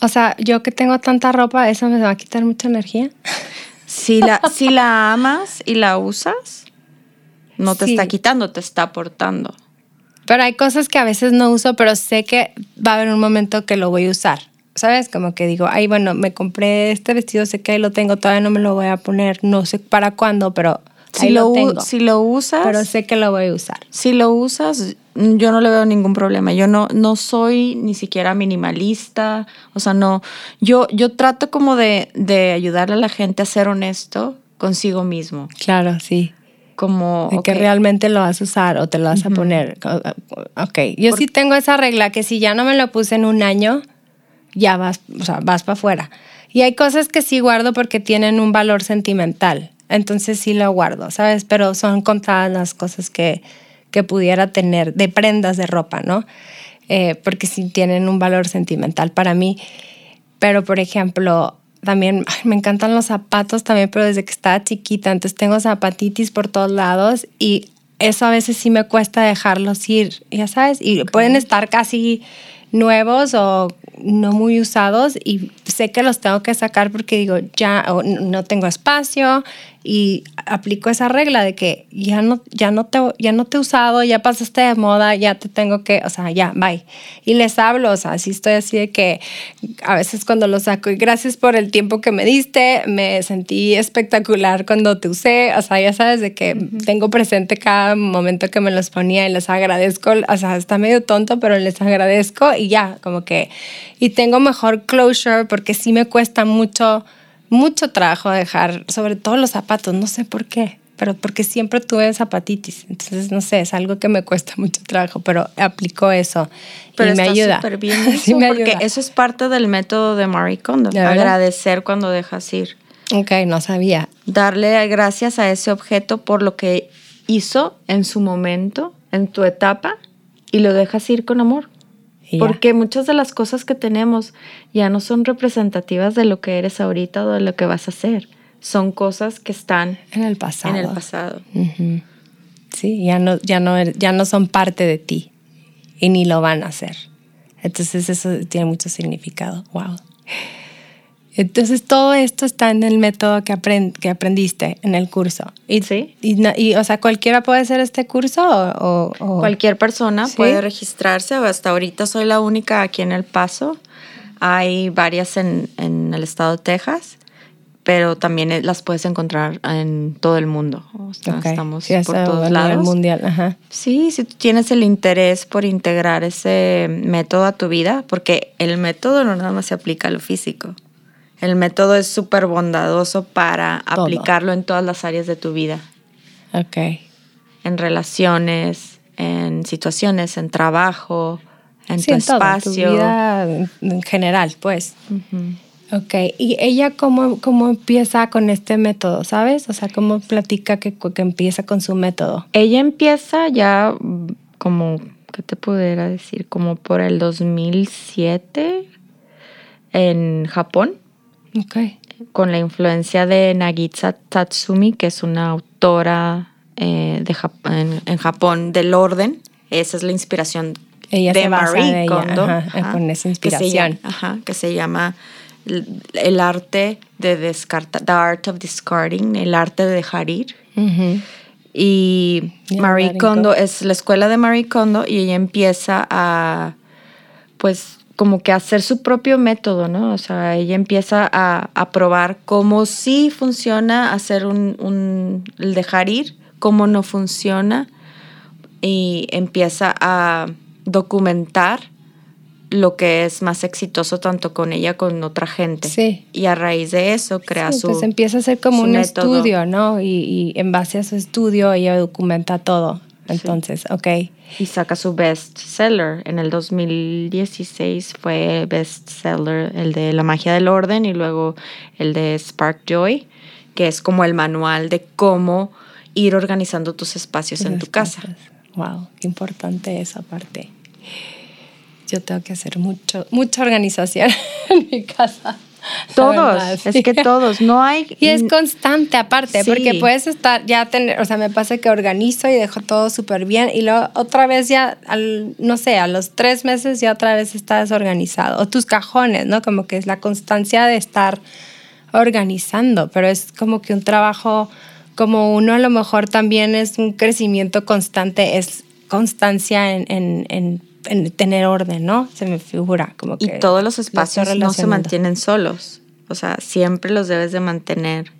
O sea, yo que tengo tanta ropa, ¿eso me va a quitar mucha energía? Si la, si la amas y la usas, no te Sí. está quitando, te está aportando. Pero hay cosas que a veces no uso, pero sé que va a haber un momento que lo voy a usar. ¿Sabes? Como que digo, ay, bueno, me compré este vestido, sé que ahí lo tengo, todavía no me lo voy a poner, no sé para cuándo, pero Si lo, lo, si lo usas, pero sé que lo voy a usar. Si lo usas, mm, yo no le veo ningún problema. Yo no, no soy ni siquiera minimalista. O sea, no. Yo, yo trato como de, de ayudarle a la gente a ser honesto consigo mismo. Claro, sí. Como. De que ok, realmente lo vas a usar o te lo vas a poner. Ok, yo sí tengo esa regla que si ya no me lo puse en un año, ya vas, o sea, vas para afuera. Y hay cosas que sí guardo porque tienen un valor sentimental. Entonces sí lo guardo, ¿sabes? Pero son contadas las cosas que, que pudiera tener de prendas de ropa, ¿no? Eh, porque sí tienen un valor sentimental para mí. Pero, por ejemplo, también ay, me encantan los zapatos también, pero desde que estaba chiquita, entonces tengo zapatitis por todos lados y eso a veces sí me cuesta dejarlos ir, ya sabes, y pueden estar casi nuevos o no muy usados y sé que los tengo que sacar porque digo, ya no tengo espacio y aplico esa regla de que ya no, ya no, te, ya no te he usado, ya pasaste de moda, ya te tengo que, o sea, ya, bye. Y les hablo, o sea, sí estoy así de que a veces cuando los saco y gracias por el tiempo que me diste, me sentí espectacular cuando te usé, o sea, ya sabes de que tengo presente cada momento que me los ponía y les agradezco, o sea, está medio tonto, pero les agradezco y ya, como que, y tengo mejor closure porque sí me cuesta mucho, mucho trabajo dejar, sobre todo los zapatos, no sé por qué. Pero porque siempre tuve zapatitis, entonces no sé, es algo que me cuesta mucho trabajo, pero aplico eso Pero y me ayuda. súper bien Sí eso, me porque ayuda. eso es parte del método de Marie Kondo. Agradecer cuando dejas ir. Ok, no sabía. Darle gracias a ese objeto por lo que hizo en su momento, en tu etapa, y lo dejas ir con amor. Ya. Porque muchas de las cosas que tenemos ya no son representativas de lo que eres ahorita o de lo que vas a hacer. Son cosas que están En el pasado. en el pasado. Sí, ya no, ya, no, er- ya no son parte de ti y ni lo van a hacer. Entonces eso tiene mucho significado. Wow. Entonces todo esto está en el método que, apren- que aprendiste en el curso. Y, Sí. Y, na- y, o sea, ¿cualquiera puede hacer este curso o...? Cualquier persona ¿Sí? puede registrarse. Hasta ahorita soy la única aquí en El Paso. Hay varias en, en el estado de Texas, pero también eh, las puedes encontrar en todo el mundo. O sea, Ok. Estamos Sí, por todos lados. mundial. Ajá. Sí, si tú tienes el interés por integrar ese método a tu vida, porque el método no nada más se aplica a lo físico. El método es súper bondadoso para Todo. aplicarlo en todas las áreas de tu vida, Ok. en relaciones, en situaciones, en trabajo, en sí, tu en todo, en tu espacio. vida en- en general, pues. Ok, ¿y ella cómo, cómo empieza con este método, sabes? O sea, ¿cómo platica que, que empieza con su método? Ella empieza ya mm, como, ¿qué te pudiera decir? Como por el 2007 en Japón. Con la influencia de Nagisa Tatsumi, que es una autora eh, de Jap- en, en Japón del orden. Esa es la inspiración Ella de Marie Kondo. ajá, con esa que se inspiración. ajá, que se llama el, arte de descartar, The Art of Discarding, el arte de dejar ir. Y Marie Kondo. es la escuela de Marie Kondo y ella empieza a, pues, como que hacer su propio método, ¿no? O sea, ella empieza a, a probar cómo sí funciona hacer un, un- el dejar ir, cómo no funciona y empieza a documentar lo que es más exitoso tanto con ella como con otra gente. Sí. Y a raíz de eso crea Sí, su... pues empieza a ser como un método. estudio, ¿no? Y, y en base a su estudio ella documenta todo. Entonces, ok. y saca su best seller. En el 2016 fue best seller el de La magia del orden y luego el de Spark Joy, que es como el manual de cómo ir organizando tus espacios en tu casa. Wow, qué importante esa parte. Yo tengo que hacer mucho, mucha organización en mi casa. Todos, es que todos, no hay... Y es constante aparte, Sí. porque puedes estar, ya tener, o sea, me pasa que organizo y dejo todo súper bien y luego otra vez ya, al, no sé, a los tres meses ya otra vez está desorganizado. O tus cajones, ¿no? Como que es la constancia de estar organizando, pero es como que un trabajo, como uno a lo mejor también es un crecimiento constante, es constancia en, en, en, en tener orden, ¿no? Se me figura como que... Y todos los lo espacios no se mantienen solos. O sea, siempre los debes de mantener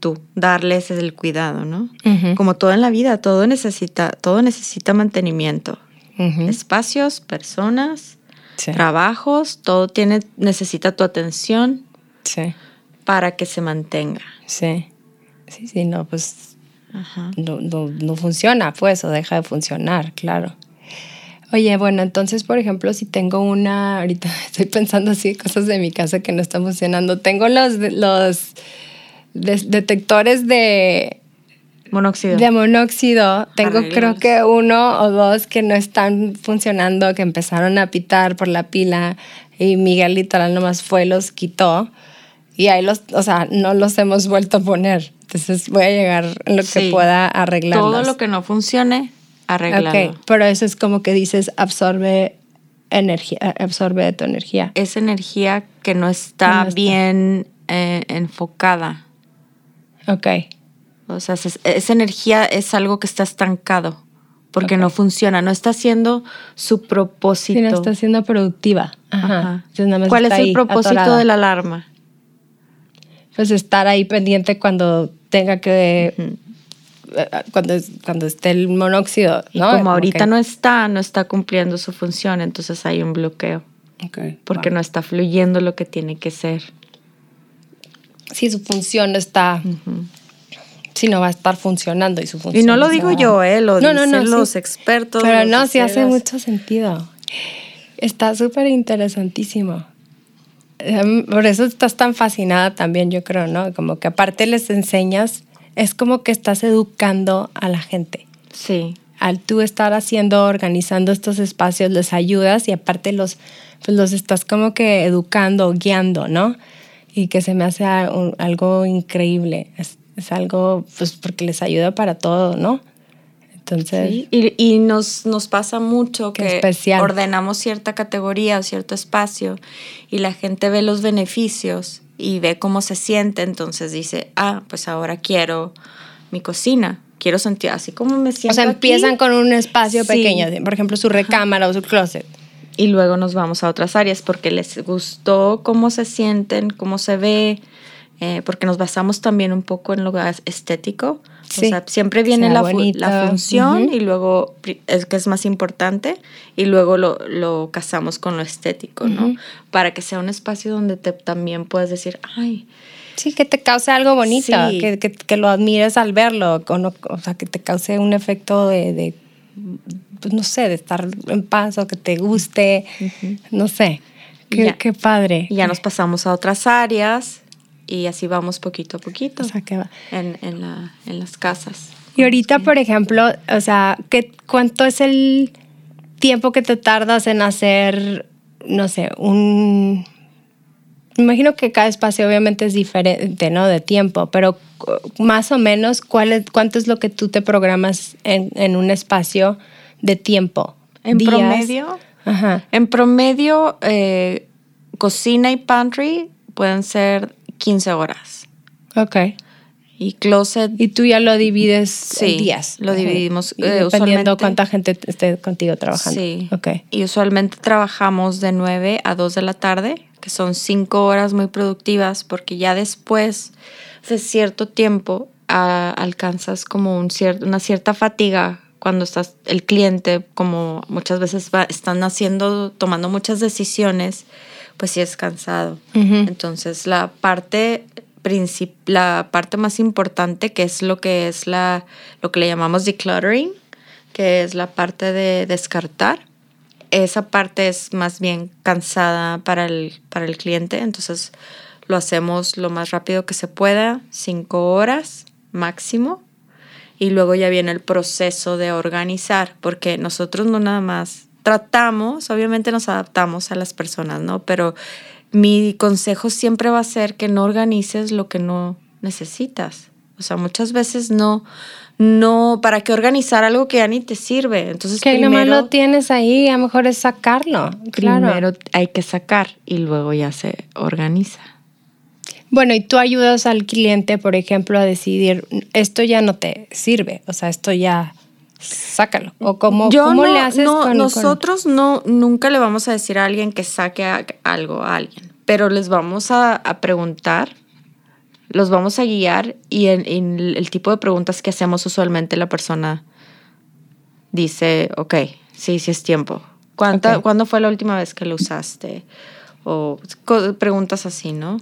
tú, darles el cuidado, ¿no? Como todo en la vida, todo necesita, todo necesita mantenimiento. Espacios, personas, Sí. trabajos, todo tiene, necesita tu atención Sí. para que se mantenga. Sí, sí, sí, no, pues Ajá. no, no, no funciona, pues, o deja de funcionar, claro. Oye, bueno, entonces, por ejemplo, si tengo una, ahorita estoy pensando así, cosas de mi casa que no están funcionando, tengo los, los des- detectores de, Monóxido. de monóxido, tengo Arreglos. creo que uno o dos que no están funcionando, que empezaron a pitar por la pila y Miguel literal nomás fue, los quitó y ahí los, o sea, no los hemos vuelto a poner. Entonces voy a llegar en lo que Sí. pueda arreglarlos. todo lo que no funcione, arreglado. Ok, pero eso es como que dices absorbe energía, absorbe tu energía. Es energía que no Que está, no está. bien eh, enfocada. Ok, O sea, es- esa energía es algo que está estancado porque no funciona, no está haciendo su propósito. si no está siendo productiva. Ajá. Ajá. Entonces nada más ¿Cuál es el propósito atorada. de la alarma? pues estar ahí pendiente cuando tenga que cuando cuando esté el monóxido ¿no? como ahorita no está, no está cumpliendo su función, entonces hay un bloqueo porque wow. no está fluyendo lo que tiene que ser. si su función no está si no va a estar funcionando y su función Y no lo digo va- yo, eh, lo No, no, dicen no, los sí. expertos. pero los no sí hace mucho sentido está súper interesantísimo Em, por eso estás tan fascinada también yo creo no como que aparte les enseñas es como que estás educando a la gente Sí, al tú estar haciendo, organizando estos espacios, les ayudas y aparte los, pues los estás como que educando, guiando, ¿no? Y que se me hace algo increíble. Es, es algo, pues, porque les ayuda para todo, ¿no? Entonces, Sí, Y, y nos, nos pasa mucho que especial. ordenamos cierta categoría o cierto espacio y la gente ve los beneficios y ve cómo se siente, entonces dice, ah, pues ahora quiero mi cocina, quiero sentir así como me siento. o sea, aquí". empiezan con un espacio Sí. pequeño, por ejemplo, su recámara o su closet. Y luego nos vamos a otras áreas porque les gustó cómo se sienten, cómo se ve, eh, porque nos basamos también un poco en lo estético. Sí. O sea, siempre viene Sea la, fu- la función Ujú. y luego es que es más importante y luego lo, lo casamos con lo estético, ¿no? Ujú. Para que sea un espacio donde te también puedas decir, ay, Sí, que te cause algo bonito, Sí. que, que, que lo admires al verlo, o, no- o sea, que te cause un efecto de, de, pues, no sé, de estar en paz o que te guste, no sé. Qué, Ya. qué padre. y ya nos pasamos a otras áreas y así vamos poquito a poquito O sea, que va. en, en, la, en las casas. Y ahorita, por ejemplo, o sea, ¿qué, ¿cuánto es el tiempo que te tardas en hacer, no sé, un, Me imagino que cada espacio obviamente es diferente, ¿no? De tiempo, pero más o menos, ¿cuál es, ¿cuánto es lo que tú te programas en, en un espacio de tiempo? En ¿Días? promedio, Ajá. en promedio, eh, cocina y pantry pueden ser 15 horas. Ok. Y closet, Y tú ya lo divides Sí, en días. lo dividimos, eh, dependiendo cuánta gente esté contigo trabajando. Sí. Ok. Y usualmente trabajamos de 9 a 2 de la tarde, que son 5 horas muy productivas, porque ya después de cierto tiempo ah, alcanzas como un cier- una cierta fatiga cuando estás el cliente, como muchas veces va- están haciendo, tomando muchas decisiones, pues sí es cansado. Entonces la parte la parte más importante que es lo que es la lo que le llamamos decluttering, que es la parte de descartar. Esa parte es más bien cansada para el, para el cliente, entonces lo hacemos lo más rápido que se pueda, cinco horas máximo, y luego ya viene el proceso de organizar, porque nosotros no nada más tratamos, obviamente nos adaptamos a las personas, ¿no? Pero mi consejo siempre va a ser que no organices lo que no necesitas. O sea, muchas veces no, no, ¿para qué organizar algo que ya ni te sirve? Entonces, Que primero, lo tienes ahí, a lo mejor es sacarlo. Claro. primero hay que sacar y luego ya se organiza. Bueno, y tú ayudas al cliente, por ejemplo, a decidir, esto ya no te sirve, o sea, esto ya sácalo. O cómo, Yo cómo no- le haces no, con- con- nosotros no nunca le vamos a decir a alguien que saque a- algo a alguien, pero les vamos a, a preguntar, los vamos a guiar y en, en el tipo de preguntas que hacemos usualmente la persona dice, ok, sí, sí es tiempo. ¿Cuánta, Ok. ¿Cuándo fue la última vez que lo usaste? O preguntas así, ¿no?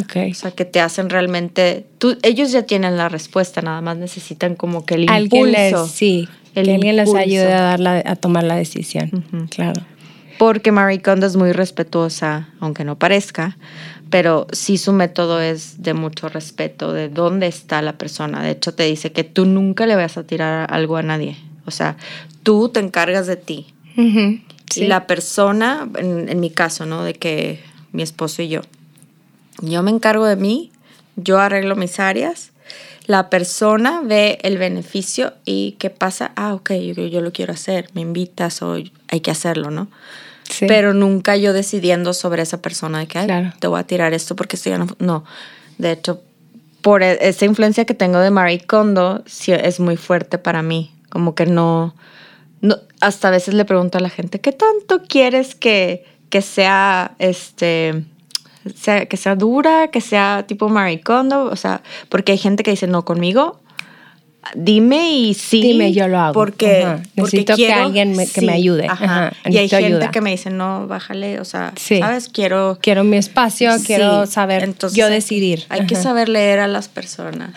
Ok. O sea, que te hacen realmente... Tú, ellos ya tienen la respuesta, nada más necesitan como que el impulso. les, sí, el que alguien les ayude a, dar la- a tomar la decisión. Claro. Porque Marie Kondo es muy respetuosa, aunque no parezca, pero sí su método es de mucho respeto de dónde está la persona. De hecho, te dice que tú nunca le vas a tirar algo a nadie. O sea, tú te encargas de ti. Sí. Y la persona, en, en mi caso, ¿no? De que mi esposo y yo, yo me encargo de mí, yo arreglo mis áreas, la persona ve el beneficio y qué pasa, ah, ok, yo, yo lo quiero hacer, me invitas o hay que hacerlo, ¿no? Sí. Pero nunca yo decidiendo sobre esa persona de que "Ay, Claro. te voy a tirar esto porque esto ya no. No. De hecho, por e- esa influencia que tengo de Marie Kondo, sí es muy fuerte para mí. Como que no. no hasta a veces le pregunto a la gente, ¿qué tanto quieres que, que sea este. Sea, que sea dura, que sea tipo Marie Kondo, o sea, porque hay gente que dice, no, conmigo, dime y sí. Dime, yo lo hago. Porque, Ajá. porque Necesito que quiero- alguien me- que me ayude. Ajá. Ajá. Y hay Necesito gente ayuda. que me dice, no, bájale, o sea, Sí. ¿sabes? Quiero... Quiero mi espacio, Sí. quiero saber Entonces, yo decidir. Hay que saber leer a las personas.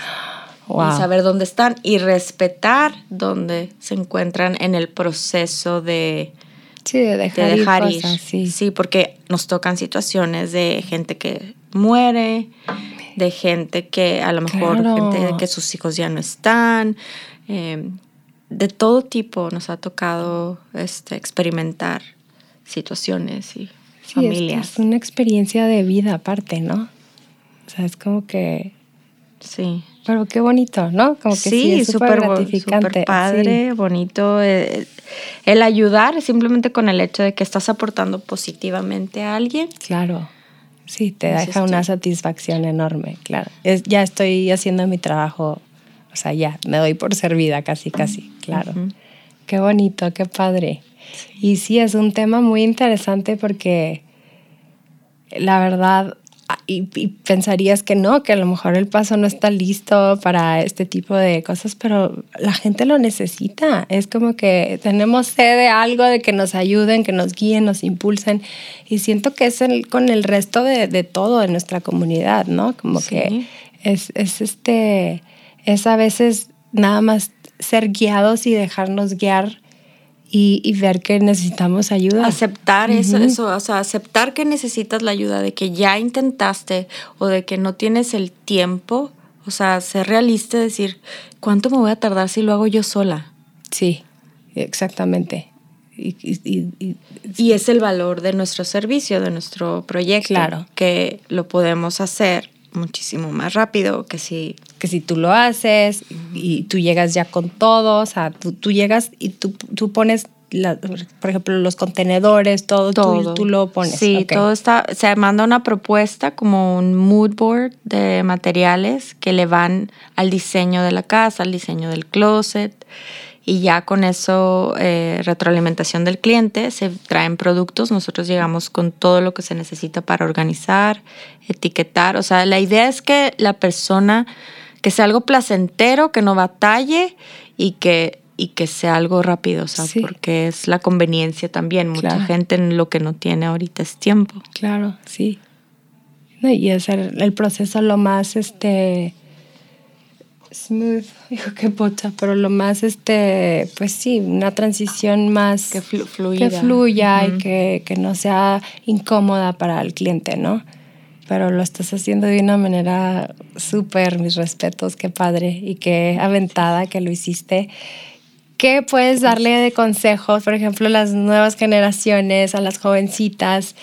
Wow. Y saber dónde están y respetar dónde se encuentran en el proceso de, Sí, de de dejar, dejar ir. cosas, sí. sí, porque nos tocan situaciones de gente que muere, de gente que a lo mejor, Claro. gente de que sus hijos ya no están. eh, de todo tipo nos ha tocado este, experimentar situaciones y Sí, familias. Es una experiencia de vida aparte, ¿no? O sea, es como que... Sí. Pero qué bonito, ¿no? Como que sí, Sí, súper bo- gratificante. súper padre, bonito. eh, El ayudar simplemente con el hecho de que estás aportando positivamente a alguien. Sí, claro. Sí, te Eso deja una estoy- satisfacción enorme, claro. Es, ya estoy haciendo mi trabajo, o sea, ya me doy por servida casi, casi, claro. Qué bonito, qué padre. Y sí, es un tema muy interesante porque la verdad, y, y pensarías que no, que a lo mejor el paso no está listo para este tipo de cosas, pero la gente lo necesita. Es como que tenemos sed de algo, de que nos ayuden, que nos guíen, nos impulsen. Y siento que es el- con el resto de, de todo de nuestra comunidad, ¿no? Como Sí. que es, es este, es a veces nada más ser guiados y dejarnos guiar y, y ver que necesitamos ayuda. Aceptar eso, eso, o sea, aceptar que necesitas la ayuda, de que ya intentaste o de que no tienes el tiempo. O sea, ser realista y decir, ¿cuánto me voy a tardar si lo hago yo sola? Sí, exactamente. Y, es el valor de nuestro servicio, de nuestro proyecto. Claro. Que lo podemos hacer muchísimo más rápido que si... Que si tú lo haces y tú llegas ya con todo, o sea, tú, tú llegas y tú, tú pones por ejemplo, los contenedores, todo, todo. Tú, lo pones. Sí, todo está, se manda una propuesta como un mood board de materiales que le van al diseño de la casa, al diseño del closet y ya con eso eh, retroalimentación del cliente, se traen productos, nosotros llegamos con todo lo que se necesita para organizar, etiquetar, o sea, la idea es que la persona, que sea algo placentero, que no batalle y que y que sea algo rápido, o sea, porque es la conveniencia también. Mucha gente en lo que no tiene ahorita es tiempo. Claro, sí. Y hacer el proceso lo más este smooth, dijo que pocha, pero lo más este, pues sí, una transición más que, fluida. que fluya y que, que no sea incómoda para el cliente, ¿no? Pero lo estás haciendo de una manera súper, mis respetos, qué padre y qué aventada que lo hiciste. ¿Qué puedes darle de consejos, por ejemplo, a las nuevas generaciones, a las jovencitas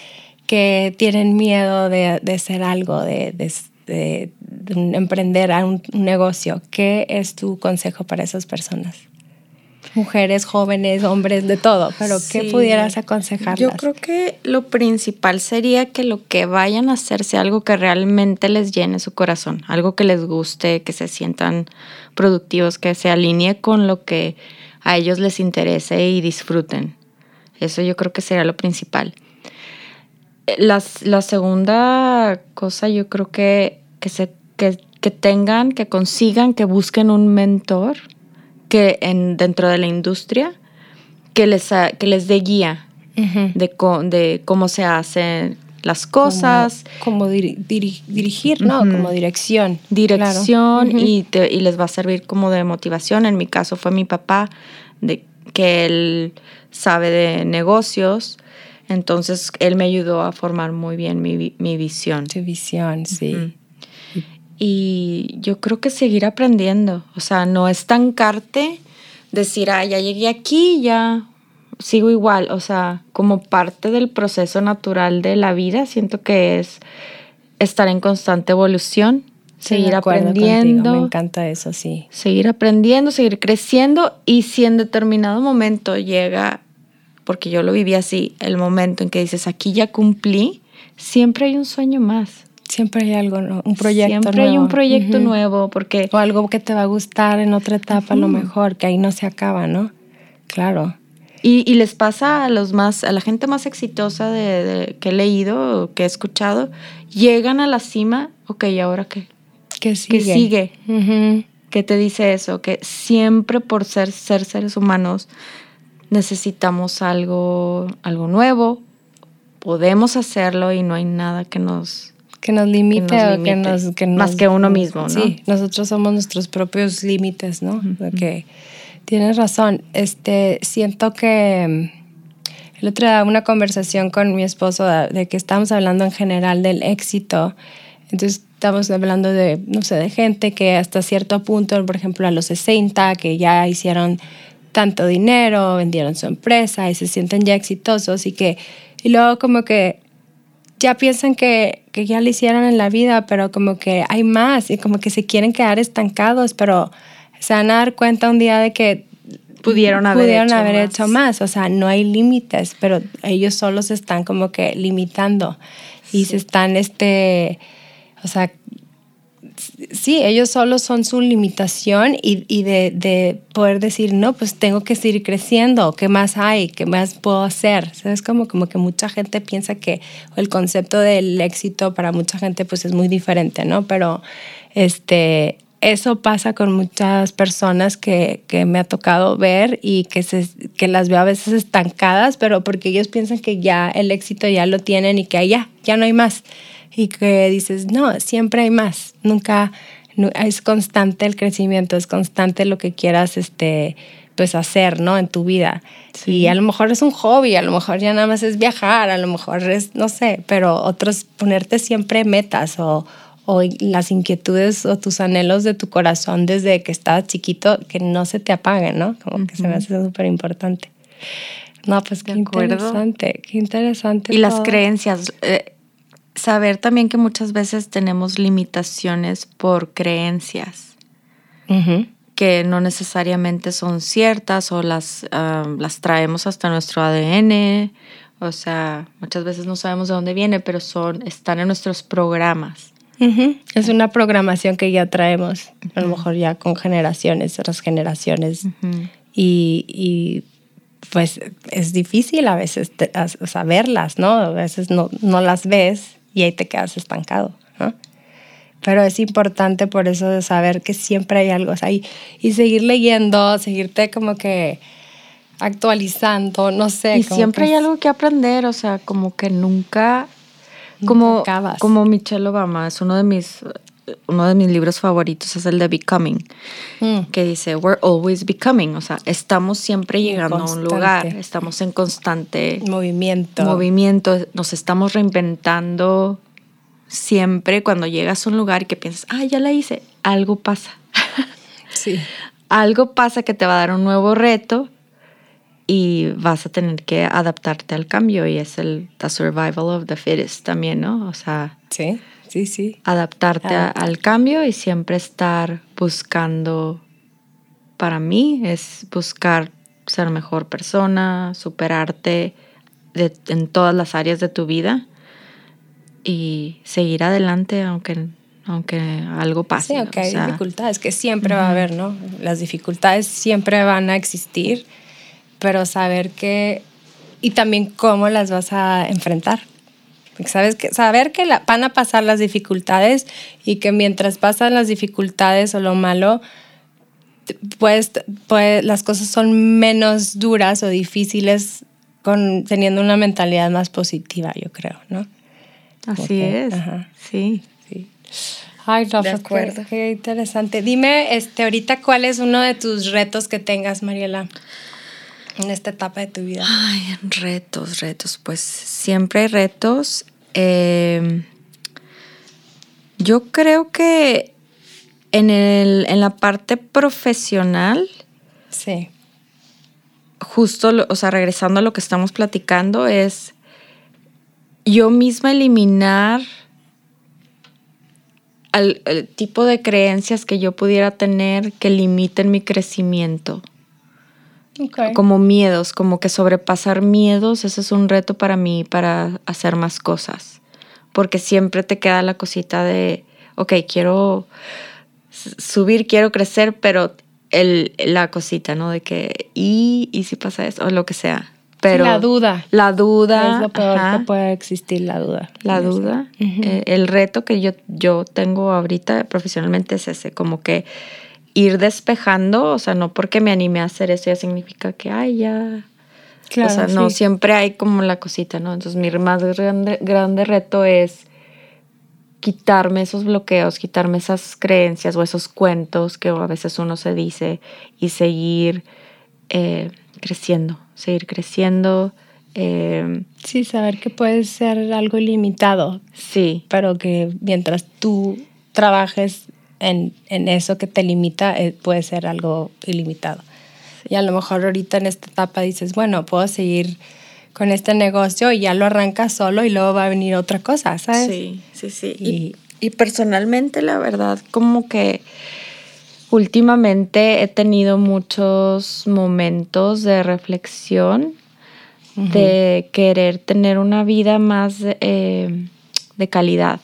que tienen miedo de, hacer algo, de, de, emprender a un, negocio? ¿Qué es tu consejo para esas personas? Mujeres, jóvenes, hombres, de todo, pero ¿qué pudieras aconsejarlas? Yo creo que lo principal sería que lo que vayan a hacer sea algo que realmente les llene su corazón, algo que les guste, que se sientan productivos, que se alinee con lo que a ellos les interese y disfruten. Eso yo creo que sería lo principal. Las, la segunda cosa yo creo que, que, se, que, tengan, que consigan, que busquen un mentor que en, dentro de la industria que les, que les dé guía de, de cómo se hacen las cosas. Como, dirigir, ¿no? Como dirección. Dirección y, y, les va a servir como de motivación. En mi caso fue mi papá, de que él sabe de negocios. Entonces, él me ayudó a formar muy bien mi, mi visión. Tu visión, sí. Y yo creo que seguir aprendiendo. O sea, no estancarte, decir, ah, ya llegué aquí, ya sigo igual, o sea, como parte del proceso natural de la vida, siento que es estar en constante evolución, seguir aprendiendo. Me encanta eso, sí. Seguir aprendiendo, seguir creciendo y si en determinado momento llega, porque yo lo viví así, el momento en que dices, aquí ya cumplí, siempre hay un sueño más. Siempre hay algo, un proyecto Siempre hay un proyecto nuevo porque... O algo que te va a gustar en otra etapa a lo mejor, que ahí no se acaba, ¿no? Claro. Y, les pasa a los más, a la gente más exitosa de, que he leído, que he escuchado, llegan a la cima, ok, ¿y ahora qué? ¿Qué sigue? ¿Qué sigue? ¿Qué te dice eso? Que siempre por ser, ser seres humanos necesitamos algo, algo nuevo, podemos hacerlo y no hay nada que nos que nos limite, o que nos, más que uno mismo, ¿no? Sí, nosotros somos nuestros propios límites, ¿no? que Tienes razón. Este, siento que mm, el otro día una conversación con mi esposo de, que estamos hablando en general del éxito. Entonces estamos hablando de, no sé, de gente que hasta cierto punto, por ejemplo, a los 60, que ya hicieron tanto dinero, vendieron su empresa y se sienten ya exitosos y que, y luego como que ya piensan que, que ya lo hicieron en la vida, pero como que hay más y como que se quieren quedar estancados, pero se van a dar cuenta un día de que pudieron haber, hecho, haber más. hecho más. O sea, no hay límites, pero ellos solos están como que limitando y se están, este, o sea, sí, ellos solos son su limitación y, y de, de, poder decir, no, pues tengo que seguir creciendo, ¿qué más hay? ¿Qué más puedo hacer? Es como, como que mucha gente piensa que el concepto del éxito para mucha gente pues es muy diferente, ¿no? Pero este, eso pasa con muchas personas que, que, me ha tocado ver y que, se, que las veo a veces estancadas, pero porque ellos piensan que ya el éxito ya lo tienen y que ya, ya no hay más. Y que dices, no, siempre hay más. Nunca, es constante el crecimiento, es constante lo que quieras este, pues hacer, ¿no? En tu vida. Y a lo mejor es un hobby, a lo mejor ya nada más es viajar, a lo mejor es, no sé, pero otros ponerte siempre metas o, o las inquietudes o tus anhelos de tu corazón desde que estabas chiquito, que no se te apaguen, ¿no? Como que se me hace súper importante. No, pues qué interesante, qué interesante. Y las creencias. Eh, saber también que muchas veces tenemos limitaciones por creencias que no necesariamente son ciertas o las, las traemos hasta nuestro ADN. O sea, muchas veces no sabemos de dónde viene, pero son, están en nuestros programas. Es una programación que ya traemos, a lo mejor ya con generaciones, otras generaciones. y, y, pues es difícil a veces saberlas, ¿no? A veces no, no las ves y ahí te quedas estancado, ¿no? Pero es importante por eso de saber que siempre hay algo ahí y seguir leyendo, seguirte como que actualizando, no sé. Y siempre hay algo que aprender, o sea, como que nunca, como, como Michelle Obama, es uno de mis uno de mis libros favoritos es el de Becoming, mm. que dice, we're always becoming, o sea, estamos siempre llegando a un lugar, estamos en constante movimiento. Movimiento, nos estamos reinventando siempre cuando llegas a un lugar y que piensas, ah, ya la hice, algo pasa. Sí. algo pasa que te va a dar un nuevo reto y vas a tener que adaptarte al cambio y es el the survival of the fittest también, ¿no? O sea, sí, sí, sí. Adaptarte al cambio y siempre estar buscando, para mí es buscar ser mejor persona, superarte en todas las áreas de tu vida y seguir adelante aunque aunque algo pase. Sí, aunque hay dificultades, que siempre va a haber, ¿no? Las dificultades siempre van a existir, pero saber que, y también cómo las vas a enfrentar. Sabes que, saber que van a pasar las dificultades y que mientras pasan las dificultades o lo malo, pues, pues las cosas son menos duras o difíciles con, teniendo una mentalidad más positiva, yo creo, ¿no? Así es. Sí. sí. Ay, Rafa, qué, qué, interesante. Dime, este, ahorita, ¿cuál es uno de tus retos que tengas, Mariela, en esta etapa de tu vida? Ay, retos, retos. Pues siempre hay retos. Em, yo creo que en, el, en la parte profesional. Sí. Justo, o sea, regresando a lo que estamos platicando, es yo misma eliminar al, el tipo de creencias que yo pudiera tener que limiten mi crecimiento. Como miedos, como que sobrepasar miedos, ese es un reto para mí para hacer más cosas. Porque siempre te queda la cosita de, ok, quiero subir, quiero crecer, pero el, la cosita, ¿no? De que, y, y si pasa eso, o lo que sea. Pero la duda. La duda. Es lo peor que puede existir, la duda. La duda. Eh, el reto que yo, yo tengo ahorita profesionalmente es ese, como que ir despejando, o sea, no porque me anime a hacer eso ya significa que, ay, ya. Claro, o sea, no, siempre hay como la cosita, ¿no? Entonces mi más grande, grande reto es quitarme esos bloqueos, quitarme esas creencias o esos cuentos que a veces uno se dice y seguir eh, creciendo, seguir creciendo. Eh, sí, saber que puede ser algo ilimitado. Sí. Pero que mientras tú trabajes en, en eso que te limita, eh, puede ser algo ilimitado. Y a lo mejor ahorita en esta etapa dices, bueno, puedo seguir con este negocio y ya lo arrancas solo y luego va a venir otra cosa, ¿sabes? Sí, sí, sí. Y, y personalmente, la verdad, como que Últimamente he tenido muchos momentos de reflexión, de querer tener una vida más eh, de calidad.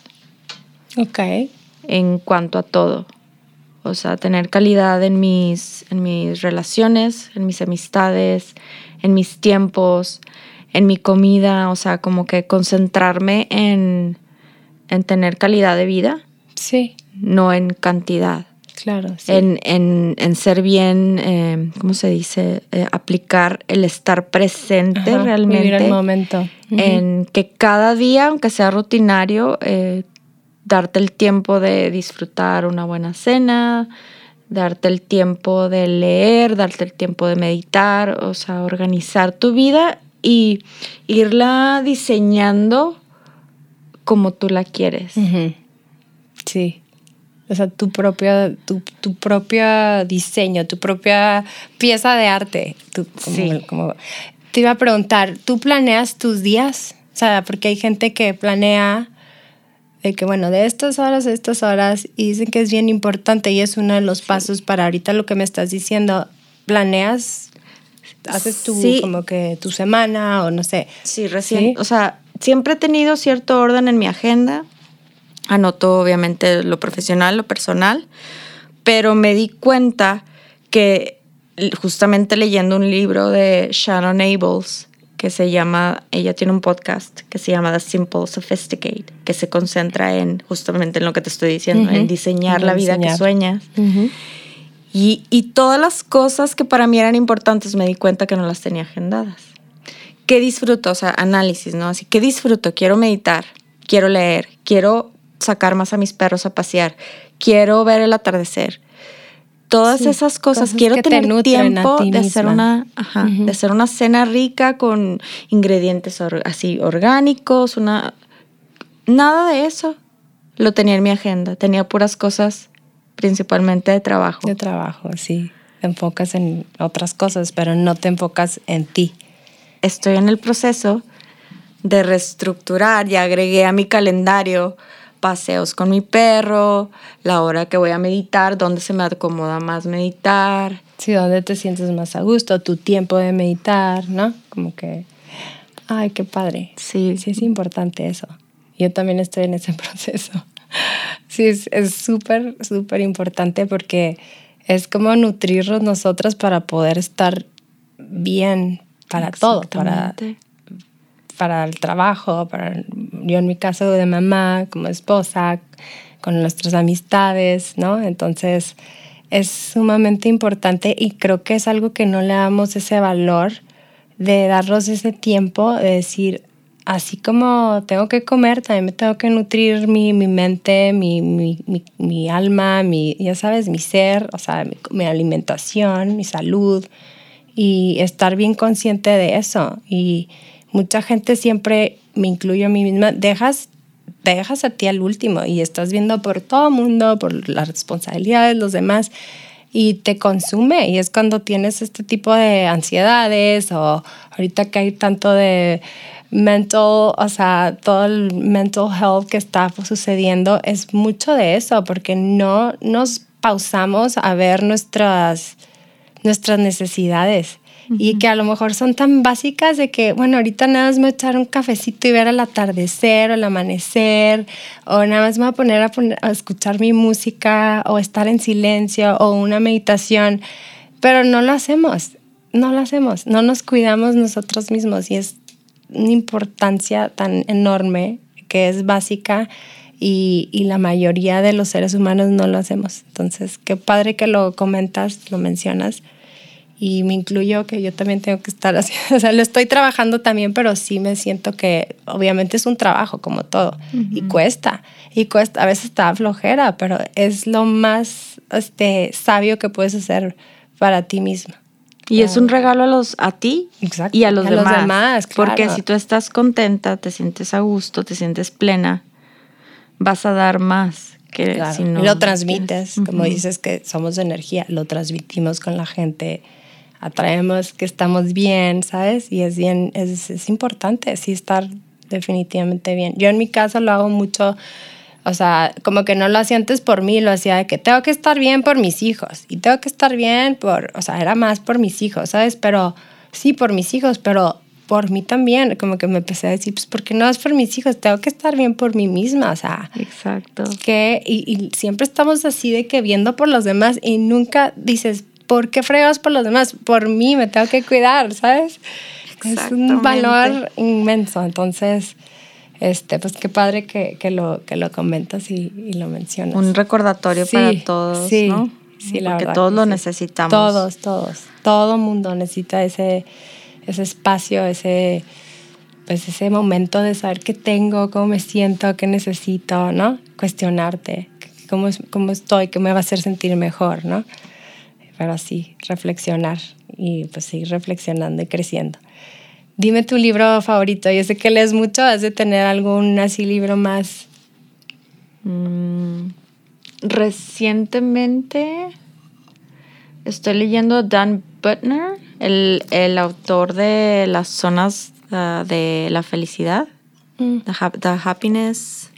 Ok. En cuanto a todo. O sea, tener calidad en mis, en mis relaciones, en mis amistades, en mis tiempos, en mi comida. O sea, como que concentrarme en, en tener calidad de vida. Sí. No en cantidad. Claro, en, en, en, ser bien, eh, ¿cómo se dice? Eh, aplicar el estar presente realmente. Vivir el momento. En que cada día, aunque sea rutinario, eh, darte el tiempo de disfrutar una buena cena, darte el tiempo de leer, darte el tiempo de meditar, o sea, organizar tu vida y irla diseñando como tú la quieres. Sí. O sea, tu propio, tu, tu propio diseño, tu propia pieza de arte. sí. Te iba a preguntar, ¿tú planeas tus días? O sea, porque hay gente que planea de que, bueno, de estas horas a estas horas, y dicen que es bien importante y es uno de los pasos para ahorita lo que me estás diciendo. ¿Planeas? ¿Haces tú Sí. como que tu semana o no sé? Sí, recién. ¿Sí? O sea, siempre he tenido cierto orden en mi agenda. Anoto, obviamente, lo profesional, lo personal. Pero me di cuenta que justamente leyendo un libro de Shannon Ables, que se llama, ella tiene un podcast que se llama The Simple Sophisticate, que se concentra en justamente en lo que te estoy diciendo, en Ujú. diseñar En la vida que diseñar. sueñas. Y, y todas las cosas que para mí eran importantes me di cuenta que no las tenía agendadas. ¿Qué disfruto? O sea, análisis, ¿no? Así, ¿qué disfruto? Quiero meditar, quiero leer, quiero sacar más a mis perros a pasear, quiero ver el atardecer. Todas Sí, esas cosas, cosas quiero tener tiempo ti de hacer una, ajá, de hacer una cena rica con ingredientes or- así orgánicos, una nada de eso lo tenía en mi agenda, tenía puras cosas principalmente de trabajo. De trabajo, sí. Te enfocas en otras cosas, pero no te enfocas en ti. estoy en el proceso de reestructurar y agregué a mi calendario paseos con mi perro, la hora que voy a meditar, dónde se me acomoda más meditar. Sí, donde te sientes más a gusto, tu tiempo de meditar, ¿no? Como que, ay, qué padre. Sí. Sí, es importante eso. Yo también estoy en ese proceso. Sí, es súper, súper importante porque es como nutrirnos nosotras para poder estar bien para todo, para. Para el trabajo, para yo en mi caso de mamá, como esposa, con nuestras amistades, ¿no? Entonces es sumamente importante y creo que es algo que no le damos ese valor de darnos ese tiempo de decir, así como tengo que comer, también me tengo que nutrir mi, mi mente, mi, mi, mi, alma, mi, ya sabes, mi ser, o sea, mi alimentación, mi salud y estar bien consciente de eso. Y mucha gente siempre, me incluyo a mí misma, dejas, te dejas a ti al último y estás viendo por todo el mundo, por las responsabilidades de los demás y te consume. Y es cuando tienes este tipo de ansiedades o ahorita que hay tanto de mental, o sea, todo el mental health que está sucediendo es mucho de eso porque no nos pausamos a ver nuestras nuestras necesidades y que a lo mejor son tan básicas de que, bueno, ahorita nada más me voy a echar un cafecito y ver el atardecer o el amanecer, o nada más me voy a poner a, poner- a escuchar mi música o estar en silencio o una meditación, pero no lo hacemos, no lo hacemos, no nos cuidamos nosotros mismos y es una importancia tan enorme que es básica y, y la mayoría de los seres humanos no lo hacemos. Entonces, qué padre que lo comentas, lo mencionas. Y me incluyo que yo también tengo que estar así. O sea, lo estoy trabajando también, pero sí me siento que obviamente es un trabajo como todo. Y cuesta. Y cuesta. A veces está flojera, pero es lo más este, sabio que puedes hacer para ti misma. Y es un regalo a los a ti Exacto. y a los A los demás. demás, claro. Porque si tú estás contenta, te sientes a gusto, te sientes plena, vas a dar más que Claro. si no. Lo transmites, tienes- como dices que somos energía, lo transmitimos con la gente, atraemos que estamos bien, ¿sabes? Y es bien, es, es importante, sí estar definitivamente bien. Yo en mi caso lo hago mucho, o sea, como que no lo hacía antes por mí, lo hacía de que tengo que estar bien por mis hijos y tengo que estar bien por, o sea, era más por mis hijos, ¿sabes? Pero sí, por mis hijos, pero por mí también, como que me empecé a decir, pues porque no es por mis hijos, tengo que estar bien por mí misma, o sea, Exacto. que y, y siempre estamos así de que viendo por los demás y nunca dices, ¿por qué fregas por los demás? Por mí me tengo que cuidar, ¿sabes? Es un valor inmenso. Entonces, este, pues qué padre que, que lo, que lo comentas y, y lo mencionas. Un recordatorio Sí, para todos, sí, ¿no? Sí, la Porque verdad todos lo sí. necesitamos. Todos, todos. Todo mundo necesita ese, ese espacio, ese, pues ese momento de saber qué tengo, cómo me siento, qué necesito, ¿no? Cuestionarte, cómo, cómo estoy, qué me va a hacer sentir mejor, ¿no? Pero sí, reflexionar y pues seguir reflexionando y creciendo. Dime tu libro favorito. Yo sé que lees mucho, has de tener algún así libro más. Mm, recientemente estoy leyendo Dan Butner, El, el autor de las zonas uh, de la felicidad, Mm. the happiness,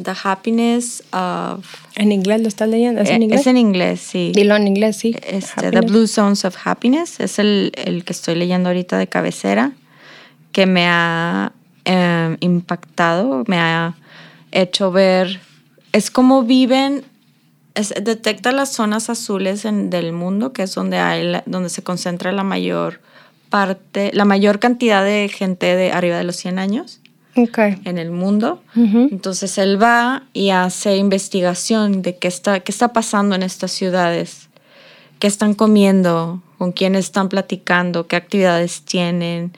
the happiness of... ¿En inglés lo estás leyendo? ¿Es en eh, inglés? Es en inglés, sí. Dilo en inglés, sí. Este, The. Blue Zones of Happiness es el, el que estoy leyendo ahorita de cabecera, que me ha eh, impactado, me ha hecho ver, es como viven, es- detecta las zonas azules en- del mundo, que es donde, hay la- donde se concentra la mayor parte, la mayor cantidad de gente de arriba de los 100 años En el mundo. Entonces él va y hace investigación de qué está, qué está pasando en estas ciudades, qué están comiendo, con quién están platicando, qué actividades tienen,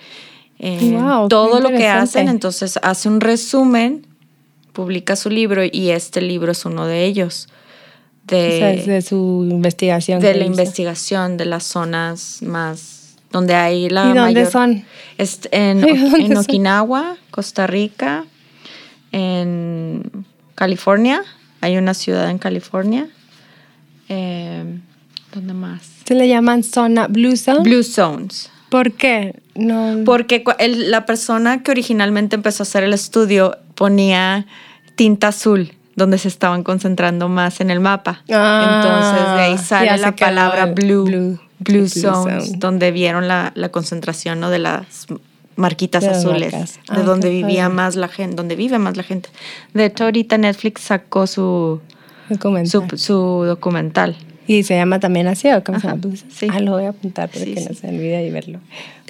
eh, Wow, todo lo que hacen. Entonces hace un resumen, publica su libro y este libro es uno de ellos. De, O sea, es de su investigación. de la hizo. investigación de las zonas más donde hay la ¿Y dónde mayor- son? Est- en, Ay, ¿dónde en son? Okinawa, Costa Rica, en California, hay una ciudad en California. Eh, ¿Dónde más? Se le llaman zona Blue Zone. Blue Zones. ¿Por qué? No. Porque el- la persona que originalmente empezó a hacer el estudio ponía tinta azul donde se estaban concentrando más en el mapa. Ah, Entonces de ahí sale la palabra blue, blue, blue, blue zones, zone. donde vieron la, la concentración ¿no? de las marquitas De azules, marcas. de Ah, donde vivía padre. más la gente, donde vive más la gente. De hecho, ahorita Netflix sacó su, documental. su, su documental. ¿Y se llama también así o cómo se Ajá, llama? Blue Zone? sí. Ah, lo voy a apuntar para Sí, que sí. no se olvide y verlo.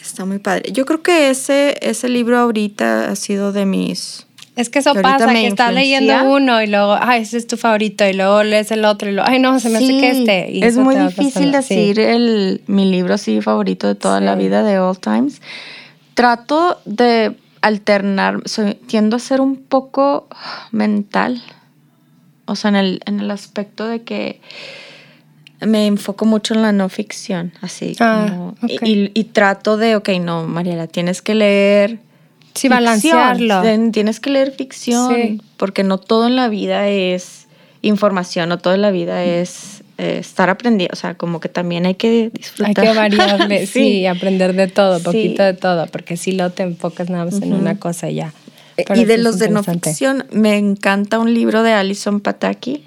Está muy padre. Yo creo que ese, ese libro ahorita ha sido de mis... Es que eso Que pasa, que estás leyendo uno y luego, ay, ese es tu favorito, y luego lees el otro y luego, ay, no, se me hace que este. Y es muy difícil pasando. Sí. decir el, mi libro así favorito de toda la Sí. vida de All Times. Trato de alternar, soy, tiendo a ser un poco mental, o sea, en el, en el aspecto de que me enfoco mucho en la no ficción, así Ah, como, y, y- y trato de, ok, no, Mariela, tienes que leer Sí, balancearlo. Tienes que leer ficción, Sí. porque no todo en la vida es información, no todo en la vida es eh, estar aprendiendo, o sea, como que también hay que Hay disfrutar. que variarle, sí. aprender de todo, Sí. poquito de todo, porque si lo te enfocas nada más en una cosa y ya. Eh, Pero y de los de no ficción, me encanta un libro de Alison Pataki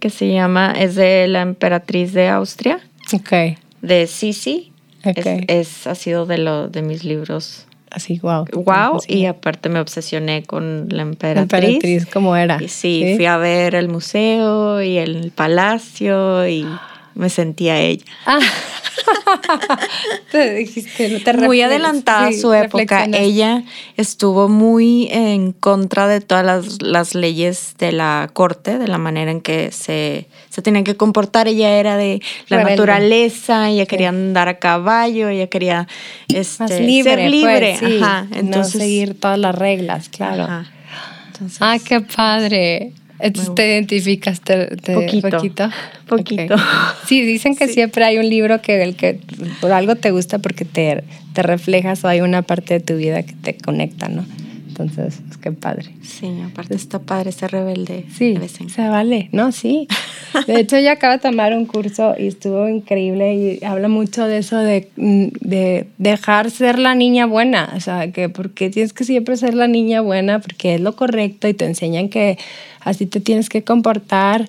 que se llama, es de la emperatriz de Austria, Ok, de Sisi. Ok. Es, es- ha sido de, lo, de mis libros así, wow. wow, y aparte me obsesioné con la emperatriz. Emperatriz, ¿cómo era? Y sí, fui a ver el museo y el palacio y me sentía ella. Ah. te dijiste, no te muy adelantada a sí, su época. Ella estuvo muy en contra de todas las, las leyes de la corte, de la manera en que se, se tenían que comportar. Ella era de la Rebelde. naturaleza, ella quería andar a caballo, ella quería este, libre, ser libre. pues, sí, Ajá, entonces, no seguir todas las reglas, claro. Entonces, Ay, qué padre. Entonces te identificas te, te- Poquito. poquito. Poquito. Sí, dicen que Sí. siempre hay un libro que el que por algo te gusta porque te, te reflejas o hay una parte de tu vida que te conecta, ¿no? Entonces, es que padre. Sí, aparte está padre ser rebelde. Sí, de vez en se vale, ¿no? Sí. De hecho, ella acaba de tomar un curso y estuvo increíble y habla mucho de eso de, mm, de dejar ser la niña buena. O sea, que porque tienes que siempre ser la niña buena porque es lo correcto y te enseñan que así te tienes que comportar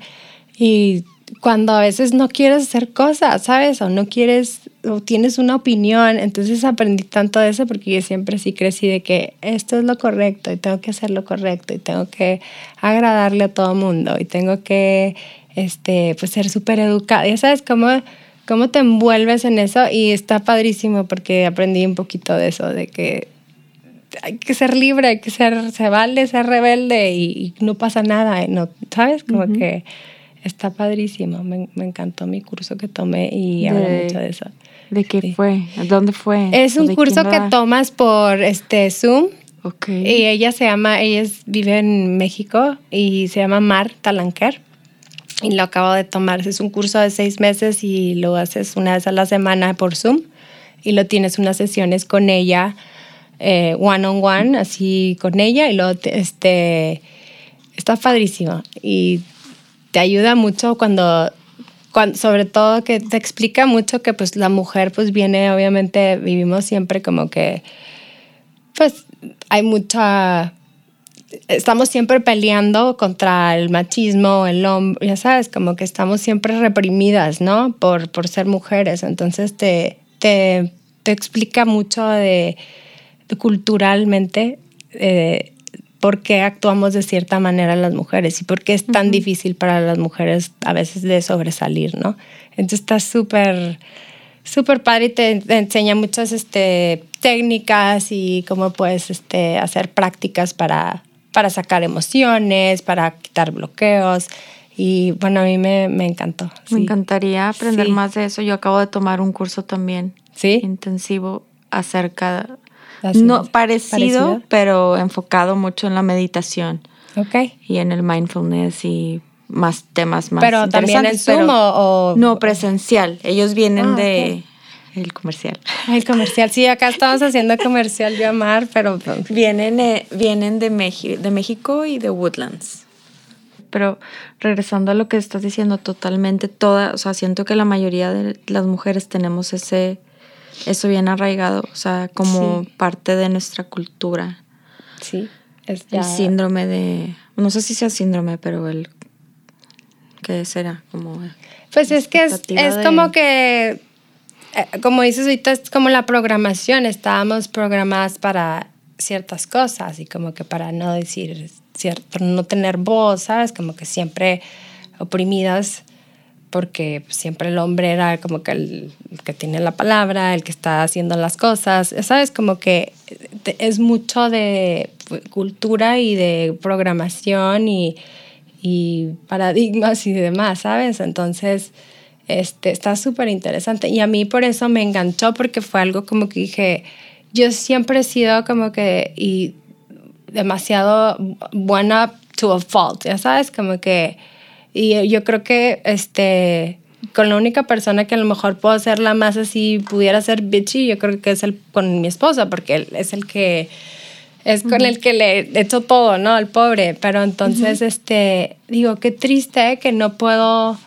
y cuando a veces no quieres hacer cosas, ¿sabes? O no quieres, o tienes una opinión. Entonces aprendí tanto de eso porque yo siempre sí crecí de que esto es lo correcto y tengo que hacer lo correcto y tengo que agradarle a todo mundo y tengo que, este, pues ser súper educada. Ya sabes cómo, cómo te envuelves en eso y está padrísimo porque aprendí un poquito de eso, de que hay que ser libre, hay que ser, se vale ser rebelde y, y no pasa nada, no, ¿sabes? Como que está padrísimo. Me, me encantó mi curso que tomé y habla De- mucho de eso. ¿De qué Sí. fue? ¿Dónde fue? Es ¿O un curso que tomas por este Zoom Ok. y ella se llama, ella es- vive en México y se llama Mar Talanquer. Y lo acabo de tomar. Es un curso de seis meses y lo haces una vez a la semana por Zoom. Y lo tienes unas sesiones con ella, eh, one on one, así con ella. Y luego, te- este, está padrísimo. Y te ayuda mucho cuando sobre todo que te explica mucho que pues la mujer pues viene, obviamente vivimos siempre como que, pues hay mucha, estamos siempre peleando contra el machismo, el hombre, ya sabes, como que estamos siempre reprimidas, ¿no? Por, por ser mujeres. Entonces te, te, te explica mucho de, culturalmente. Eh, por qué actuamos de cierta manera las mujeres y por qué es tan difícil para las mujeres a veces de sobresalir, ¿no? Entonces está súper, súper padre y te, enseña muchas este, técnicas y cómo puedes este, hacer prácticas para, para sacar emociones, para quitar bloqueos. Y bueno, a mí me, encantó. Me encantaría aprender más de eso. Yo acabo de tomar un curso también ¿Sí? intensivo acerca no, parecido, pero enfocado mucho en la meditación. Ok. Y en el mindfulness y más temas más Pero también en Zoom o, No, presencial. Ellos vienen ah, de... El comercial. El comercial, sí, acá estamos haciendo comercial de Amar, pero... Vienen, eh, vienen de, de México y de Woodlands. Pero regresando a lo que estás diciendo, totalmente toda, o sea, siento que la mayoría de las mujeres tenemos ese eso bien arraigado, o sea, como parte de nuestra cultura. Sí. Es El síndrome de, no sé si sea síndrome, pero el, ¿qué será? Como... Pues es que es, como que, eh, como dices ahorita, es como la programación, estábamos programadas para ciertas cosas y como que para no decir, cierto, no tener voz, ¿sabes? Como que siempre oprimidas porque siempre el hombre era como que el, que tiene la palabra, el que está haciendo las cosas, ¿sabes? Como que es mucho de cultura y de programación y, y paradigmas y demás, ¿sabes? Entonces, este, está súper interesante. Y a mí por eso me enganchó, porque fue algo como que dije, yo siempre he sido como que y demasiado buena to a fault, ya sabes, como que y yo creo que este, con la única persona que a lo mejor puedo hacerla más así, pudiera ser bitchy, yo creo que es el, con mi esposa, porque él es el que es con el que le he hecho todo, ¿no? Al pobre. Pero entonces, este, digo, qué triste que no puedo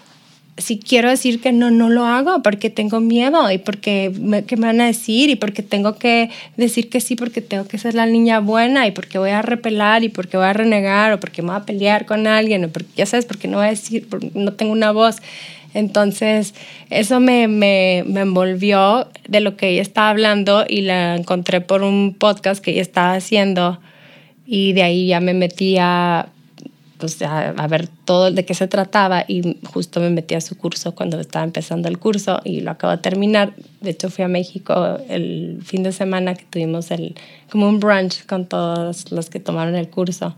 si quiero decir que no, no lo hago porque tengo miedo y porque me, me van a decir y porque tengo que decir que sí porque tengo que ser la niña buena y porque voy a repelar y porque voy a renegar o porque me voy a pelear con alguien o porque ya sabes, porque no voy a decir, no tengo una voz. Entonces, eso me, me, me, envolvió de lo que ella estaba hablando y la encontré por un podcast que ella estaba haciendo y de ahí ya me metí a pues a, ver todo de qué se trataba y justo me metí a su curso cuando estaba empezando el curso y lo acabo de terminar. De hecho fui a México el fin de semana que tuvimos el como un brunch con todos los que tomaron el curso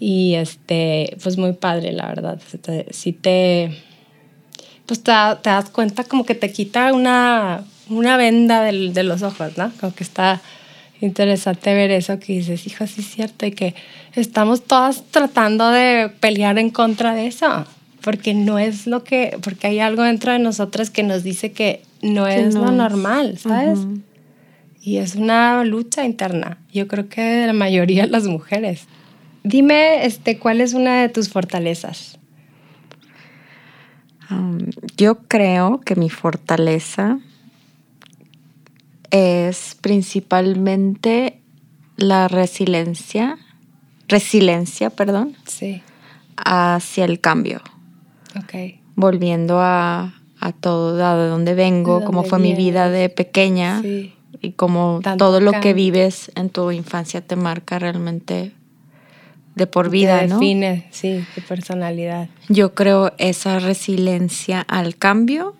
y este pues muy padre la verdad. Si te pues te, te, das cuenta como que te quita una una venda de los ojos, ¿no? Como que está interesante ver eso que dices, hijo, sí es cierto, y que estamos todas tratando de pelear en contra de eso, porque no es lo que, porque hay algo dentro de nosotras que nos dice que no es lo normal, ¿sabes? Y es una lucha interna, yo creo que de la mayoría de las mujeres. Dime, este, ¿cuál es una de tus fortalezas? Um, yo creo que mi fortaleza es principalmente la resiliencia, resiliencia, perdón, sí. hacia el cambio. Okay. Volviendo a, a todo, de donde vengo, cómo fue mi vida de pequeña y cómo todo lo que vives en tu infancia te marca realmente de por vida, te define, ¿no? sí, tu personalidad. Yo creo esa resiliencia al cambio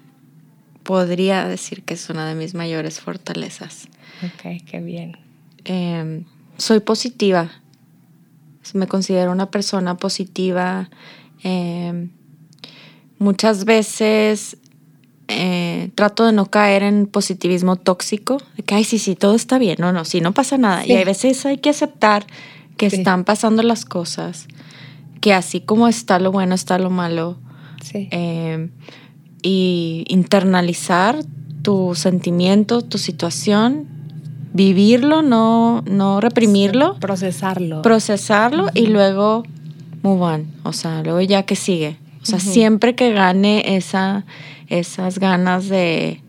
podría decir que es una de mis mayores fortalezas. Ok, qué bien. Em, soy positiva. Me considero una persona positiva. Em, muchas veces eh, trato de no caer en positivismo tóxico, de que, ay, sí, sí, todo está bien. No, no, sí, no pasa nada. Y hay veces hay que aceptar que están pasando las cosas, que así como está lo bueno, está lo malo. Sí. Em, y internalizar tu sentimiento, tu situación, vivirlo, no, no reprimirlo. procesarlo. Procesarlo y luego move on. O sea, luego ya que sigue. O sea, siempre que gane esa, esas ganas de...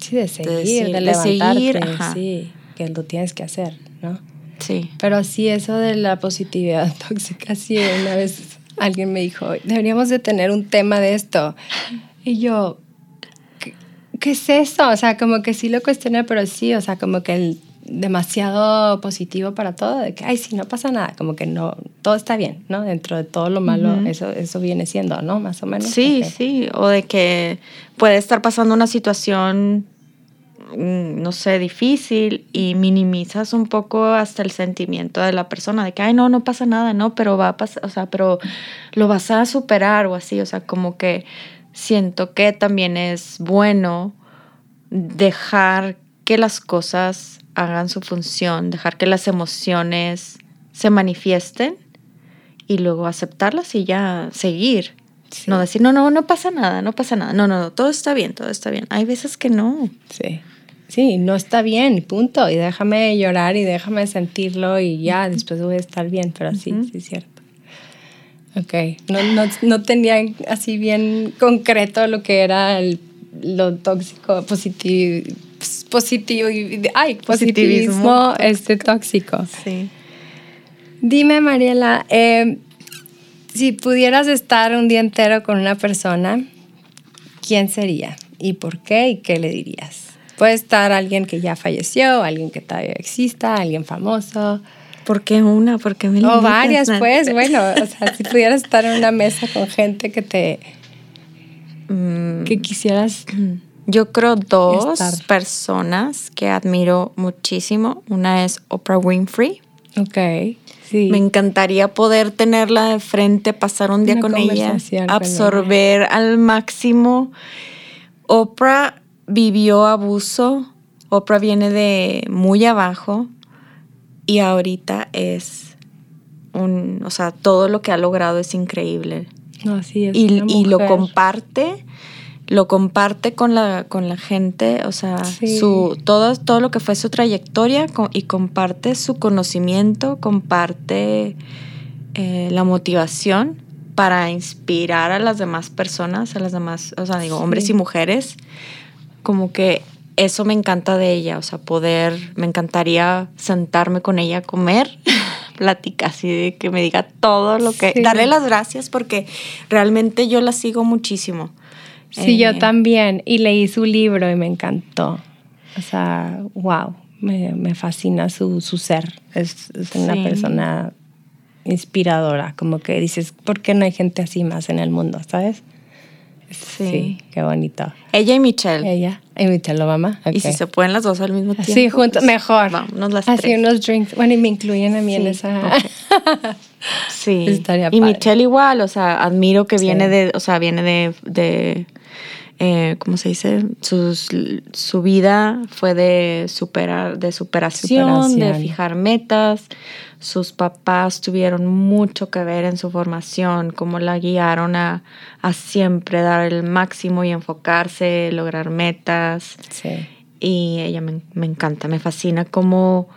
Sí, de seguir, de, decir- de de levantarte, seguir, sí, que lo tienes que hacer, ¿no? Sí. Pero sí, eso de la positividad tóxica, sí, una vez alguien me dijo, deberíamos de tener un tema de esto. Y yo, ¿qué, qué es eso? O sea, como que sí lo cuestioné, pero sí, o sea, como que el demasiado positivo para todo, de que, ay, sí, no pasa nada, como que no, todo está bien, ¿no? Dentro de todo lo malo, eso, eso viene siendo, ¿no? Más o menos. Sí, sí, o de que puede estar pasando una situación, mm, no sé, difícil y minimizas un poco hasta el sentimiento de la persona, de que, ay, no, no pasa nada, no, pero va a pasar, o sea, pero lo vas a superar o así, o sea, como que siento que también es bueno dejar que las cosas hagan su función, dejar que las emociones se manifiesten y luego aceptarlas y ya seguir. Sí. No decir, no, no, no pasa nada, no pasa nada. No, no, no, todo está bien, todo está bien. Hay veces que no. Sí. Sí, no está bien, punto. Y déjame llorar y déjame sentirlo y ya, después voy a estar bien. Pero sí, Ujú. sí es cierto. Ok. No, no, no tenía así bien concreto lo que era el, lo tóxico, positivo, positivo y, ay, positivismo, Positivismo este tóxico. Sí. Dime, Mariela, eh, si pudieras estar un día entero con una persona, ¿quién sería? ¿Y por qué? ¿Y qué le dirías? Puede estar alguien que ya falleció, alguien que todavía exista, alguien famoso, ¿Por qué una? ¿Por qué me o varias, pues, bueno, o sea, si pudieras estar en una mesa con gente que te, Mm, que quisieras, Yo creo dos Estar. personas que admiro muchísimo. Una es Oprah Winfrey. ok, sí, Me encantaría poder tenerla de frente, pasar un día Una con ella, con absorber al máximo. Oprah vivió abuso. Oprah viene de muy abajo y ahorita es un, o sea, todo lo que ha logrado es increíble. Es y, y lo comparte lo comparte con la con la gente o sea Sí. su todo todo lo que fue su trayectoria y comparte su conocimiento comparte eh, la motivación para inspirar a las demás personas a las demás o sea digo hombres y mujeres como que eso me encanta de ella o sea poder me encantaría sentarme con ella a comer platicar así de que me diga todo lo que Sí. darle las gracias porque realmente yo la sigo muchísimo. Sí, yo Eh, también. Y leí su libro y me encantó. O sea, wow, me, me fascina su, su ser. Es, es una Sí. persona inspiradora. Como que dices, ¿por qué no hay gente así más en el mundo? ¿Sabes? Sí. qué bonito. Ella y Michelle. Ella y Michelle Obama. Y si se pueden las dos al mismo tiempo. Sí, juntos, pues, mejor. Vámonos las Así tres. unos drinks. Bueno, y me incluyen a mí en esa. Sí. Estaría y padre. Michelle igual, o sea, admiro que Sí. viene de, o sea, viene de, de eh, ¿cómo se dice? Sus, su vida fue de superar, de superación, de fijar metas. Sus papás tuvieron mucho que ver en su formación, cómo la guiaron a, a siempre dar el máximo y enfocarse, lograr metas. sí. Y ella me, me encanta, me fascina cómo...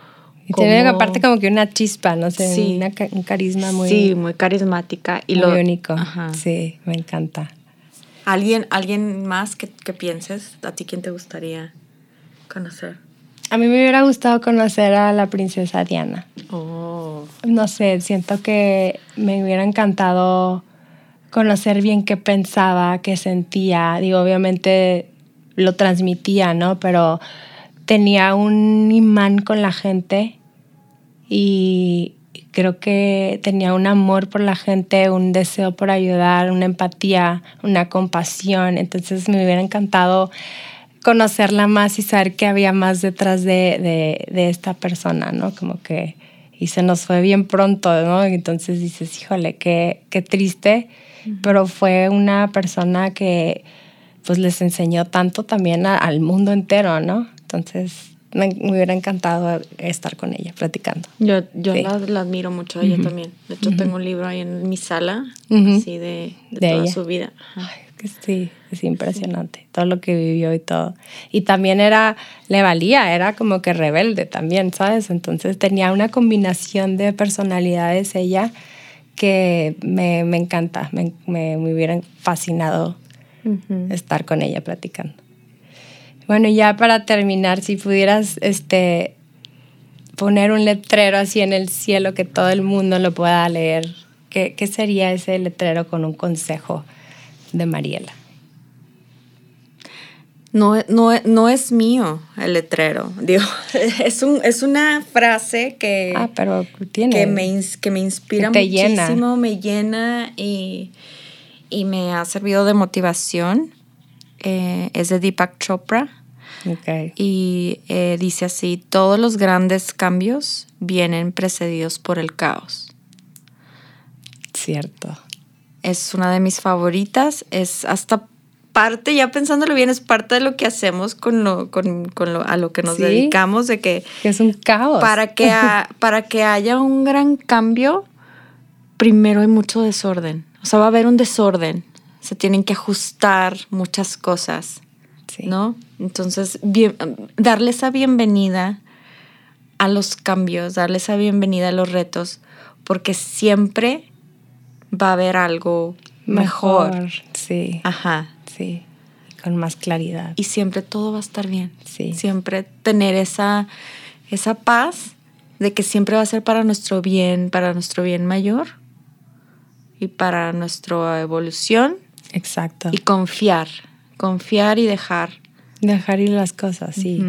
Y tiene cómo- aparte como que una chispa, no sé, Sí. una un carisma muy, sí, muy carismática. Y muy lo, único. Ajá. Sí, me encanta. ¿Alguien, ¿Alguien más que, que pienses? ¿A ti quién te gustaría conocer? A mí me hubiera gustado conocer a la princesa Diana. Oh. No sé, siento que me hubiera encantado conocer bien qué pensaba, qué sentía. Digo, obviamente lo transmitía, ¿no? Pero tenía un imán con la gente y creo que tenía un amor por la gente, un deseo por ayudar, una empatía, una compasión. Entonces me hubiera encantado conocerla más y saber qué había más detrás de, de, de esta persona, ¿no? Como que, y se nos fue bien pronto, ¿no? Entonces dices, híjole, qué, qué triste, pero fue una persona que pues les enseñó tanto también a- al mundo entero, ¿no? Entonces me, me hubiera encantado estar con ella platicando. Yo, yo Sí. la, la admiro mucho a ella también. De hecho, tengo un libro ahí en mi sala, así de, de, De toda ella. su vida. Ay, que sí, es impresionante. Todo lo que vivió y todo. Y también era, le valía, era como que rebelde también, ¿sabes? Entonces tenía una combinación de personalidades ella que me, encanta, me, me, hubiera fascinado estar con ella platicando. Bueno, ya para terminar, si pudieras este, poner un letrero así en el cielo que todo el mundo lo pueda leer, ¿qué, qué sería ese letrero con un consejo de Mariela? No, no, no, es mío el letrero. Digo, es, un, es una frase que, ah, pero tiene, que, me, que me inspira muchísimo, me llena y, y, me ha servido de motivación. Eh, es de Deepak Chopra. Okay. Y eh, dice así, todos los grandes cambios vienen precedidos por el caos. Cierto. Es una de mis favoritas, es hasta parte, ya pensándolo bien, es parte de lo que hacemos con lo, con, con lo, a lo que nos dedicamos, de que, es un caos. Para que, para que haya un gran cambio, primero hay mucho desorden. O sea, va a haber un desorden. Se tienen que ajustar muchas cosas. ¿No? Entonces, bien, darle esa bienvenida a los cambios, darle esa bienvenida a los retos, porque siempre va a haber algo mejor. mejor. Sí. Ajá. Sí, con más claridad. Y siempre todo va a estar bien. Sí. Siempre tener esa, esa paz de que siempre va a ser para nuestro bien, para nuestro bien mayor y para nuestra evolución. Exacto. Y confiar, confiar y dejar. Dejar ir las cosas, sí.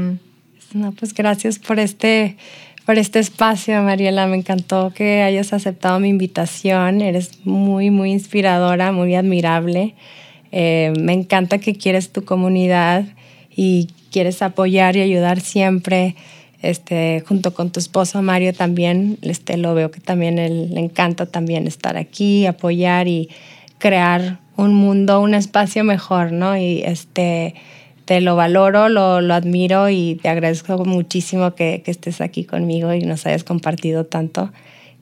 No, pues gracias por este, por este espacio, Mariela. Me encantó que hayas aceptado mi invitación. Eres muy, muy inspiradora, muy admirable. Eh, me encanta que quieres tu comunidad y quieres apoyar y ayudar siempre. Este, junto con tu esposo Mario también, este, lo veo que también él, le encanta también estar aquí, apoyar y crear un mundo, un espacio mejor, ¿no? Y este, te lo valoro, lo, lo admiro y te agradezco muchísimo que, que, estés aquí conmigo y nos hayas compartido tanto.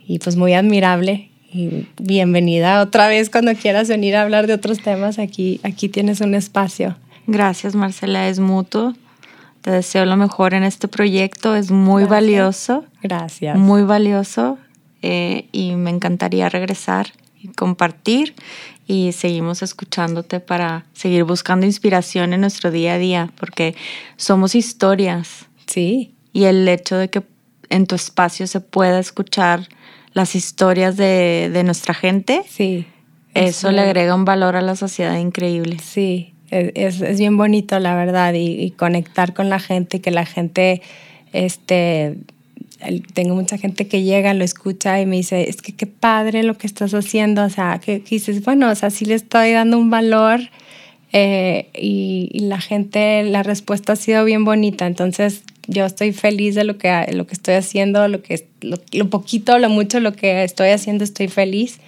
Y pues muy admirable y bienvenida otra vez cuando quieras venir a hablar de otros temas. Aquí, aquí tienes un espacio. Gracias, Marcela, es mutuo. Te deseo lo mejor en este proyecto, es muy valioso. Gracias. Muy valioso eh, y me encantaría regresar y compartir y seguimos escuchándote para seguir buscando inspiración en nuestro día a día, porque somos historias. Sí. Y el hecho de que en tu espacio se pueda escuchar las historias de, de nuestra gente, sí, eso le agrega un valor a la sociedad increíble. Sí, es, es bien bonito, la verdad, y, conectar con la gente, que la gente, este, tengo mucha gente que llega, lo escucha y me dice, es que qué padre lo que estás haciendo, o sea, que, dices, bueno, o sea, sí le estoy dando un valor eh, y, y, la gente, la respuesta ha sido bien bonita, entonces yo estoy feliz de lo que, lo que estoy haciendo, lo, que, lo, poquito, lo mucho, lo que estoy haciendo, estoy feliz.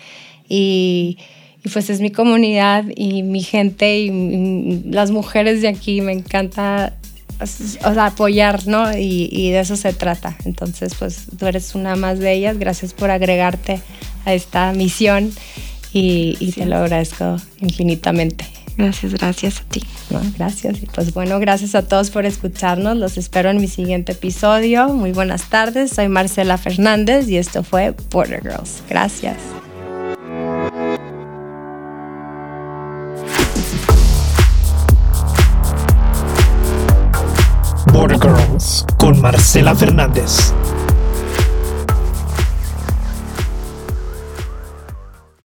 Y, y pues es mi comunidad y mi gente y, las mujeres de aquí, me encanta o sea, apoyar, ¿no? Y, y, de eso se trata. Entonces, pues tú eres una más de ellas. Gracias por agregarte a esta misión y, y te lo agradezco infinitamente. Gracias, gracias a ti. gracias. Y pues bueno, gracias a todos por escucharnos. Los espero en mi siguiente episodio. Muy buenas tardes. Soy Marcela Fernández y esto fue Border Girls. Gracias. Border Girls con Marcela Fernández.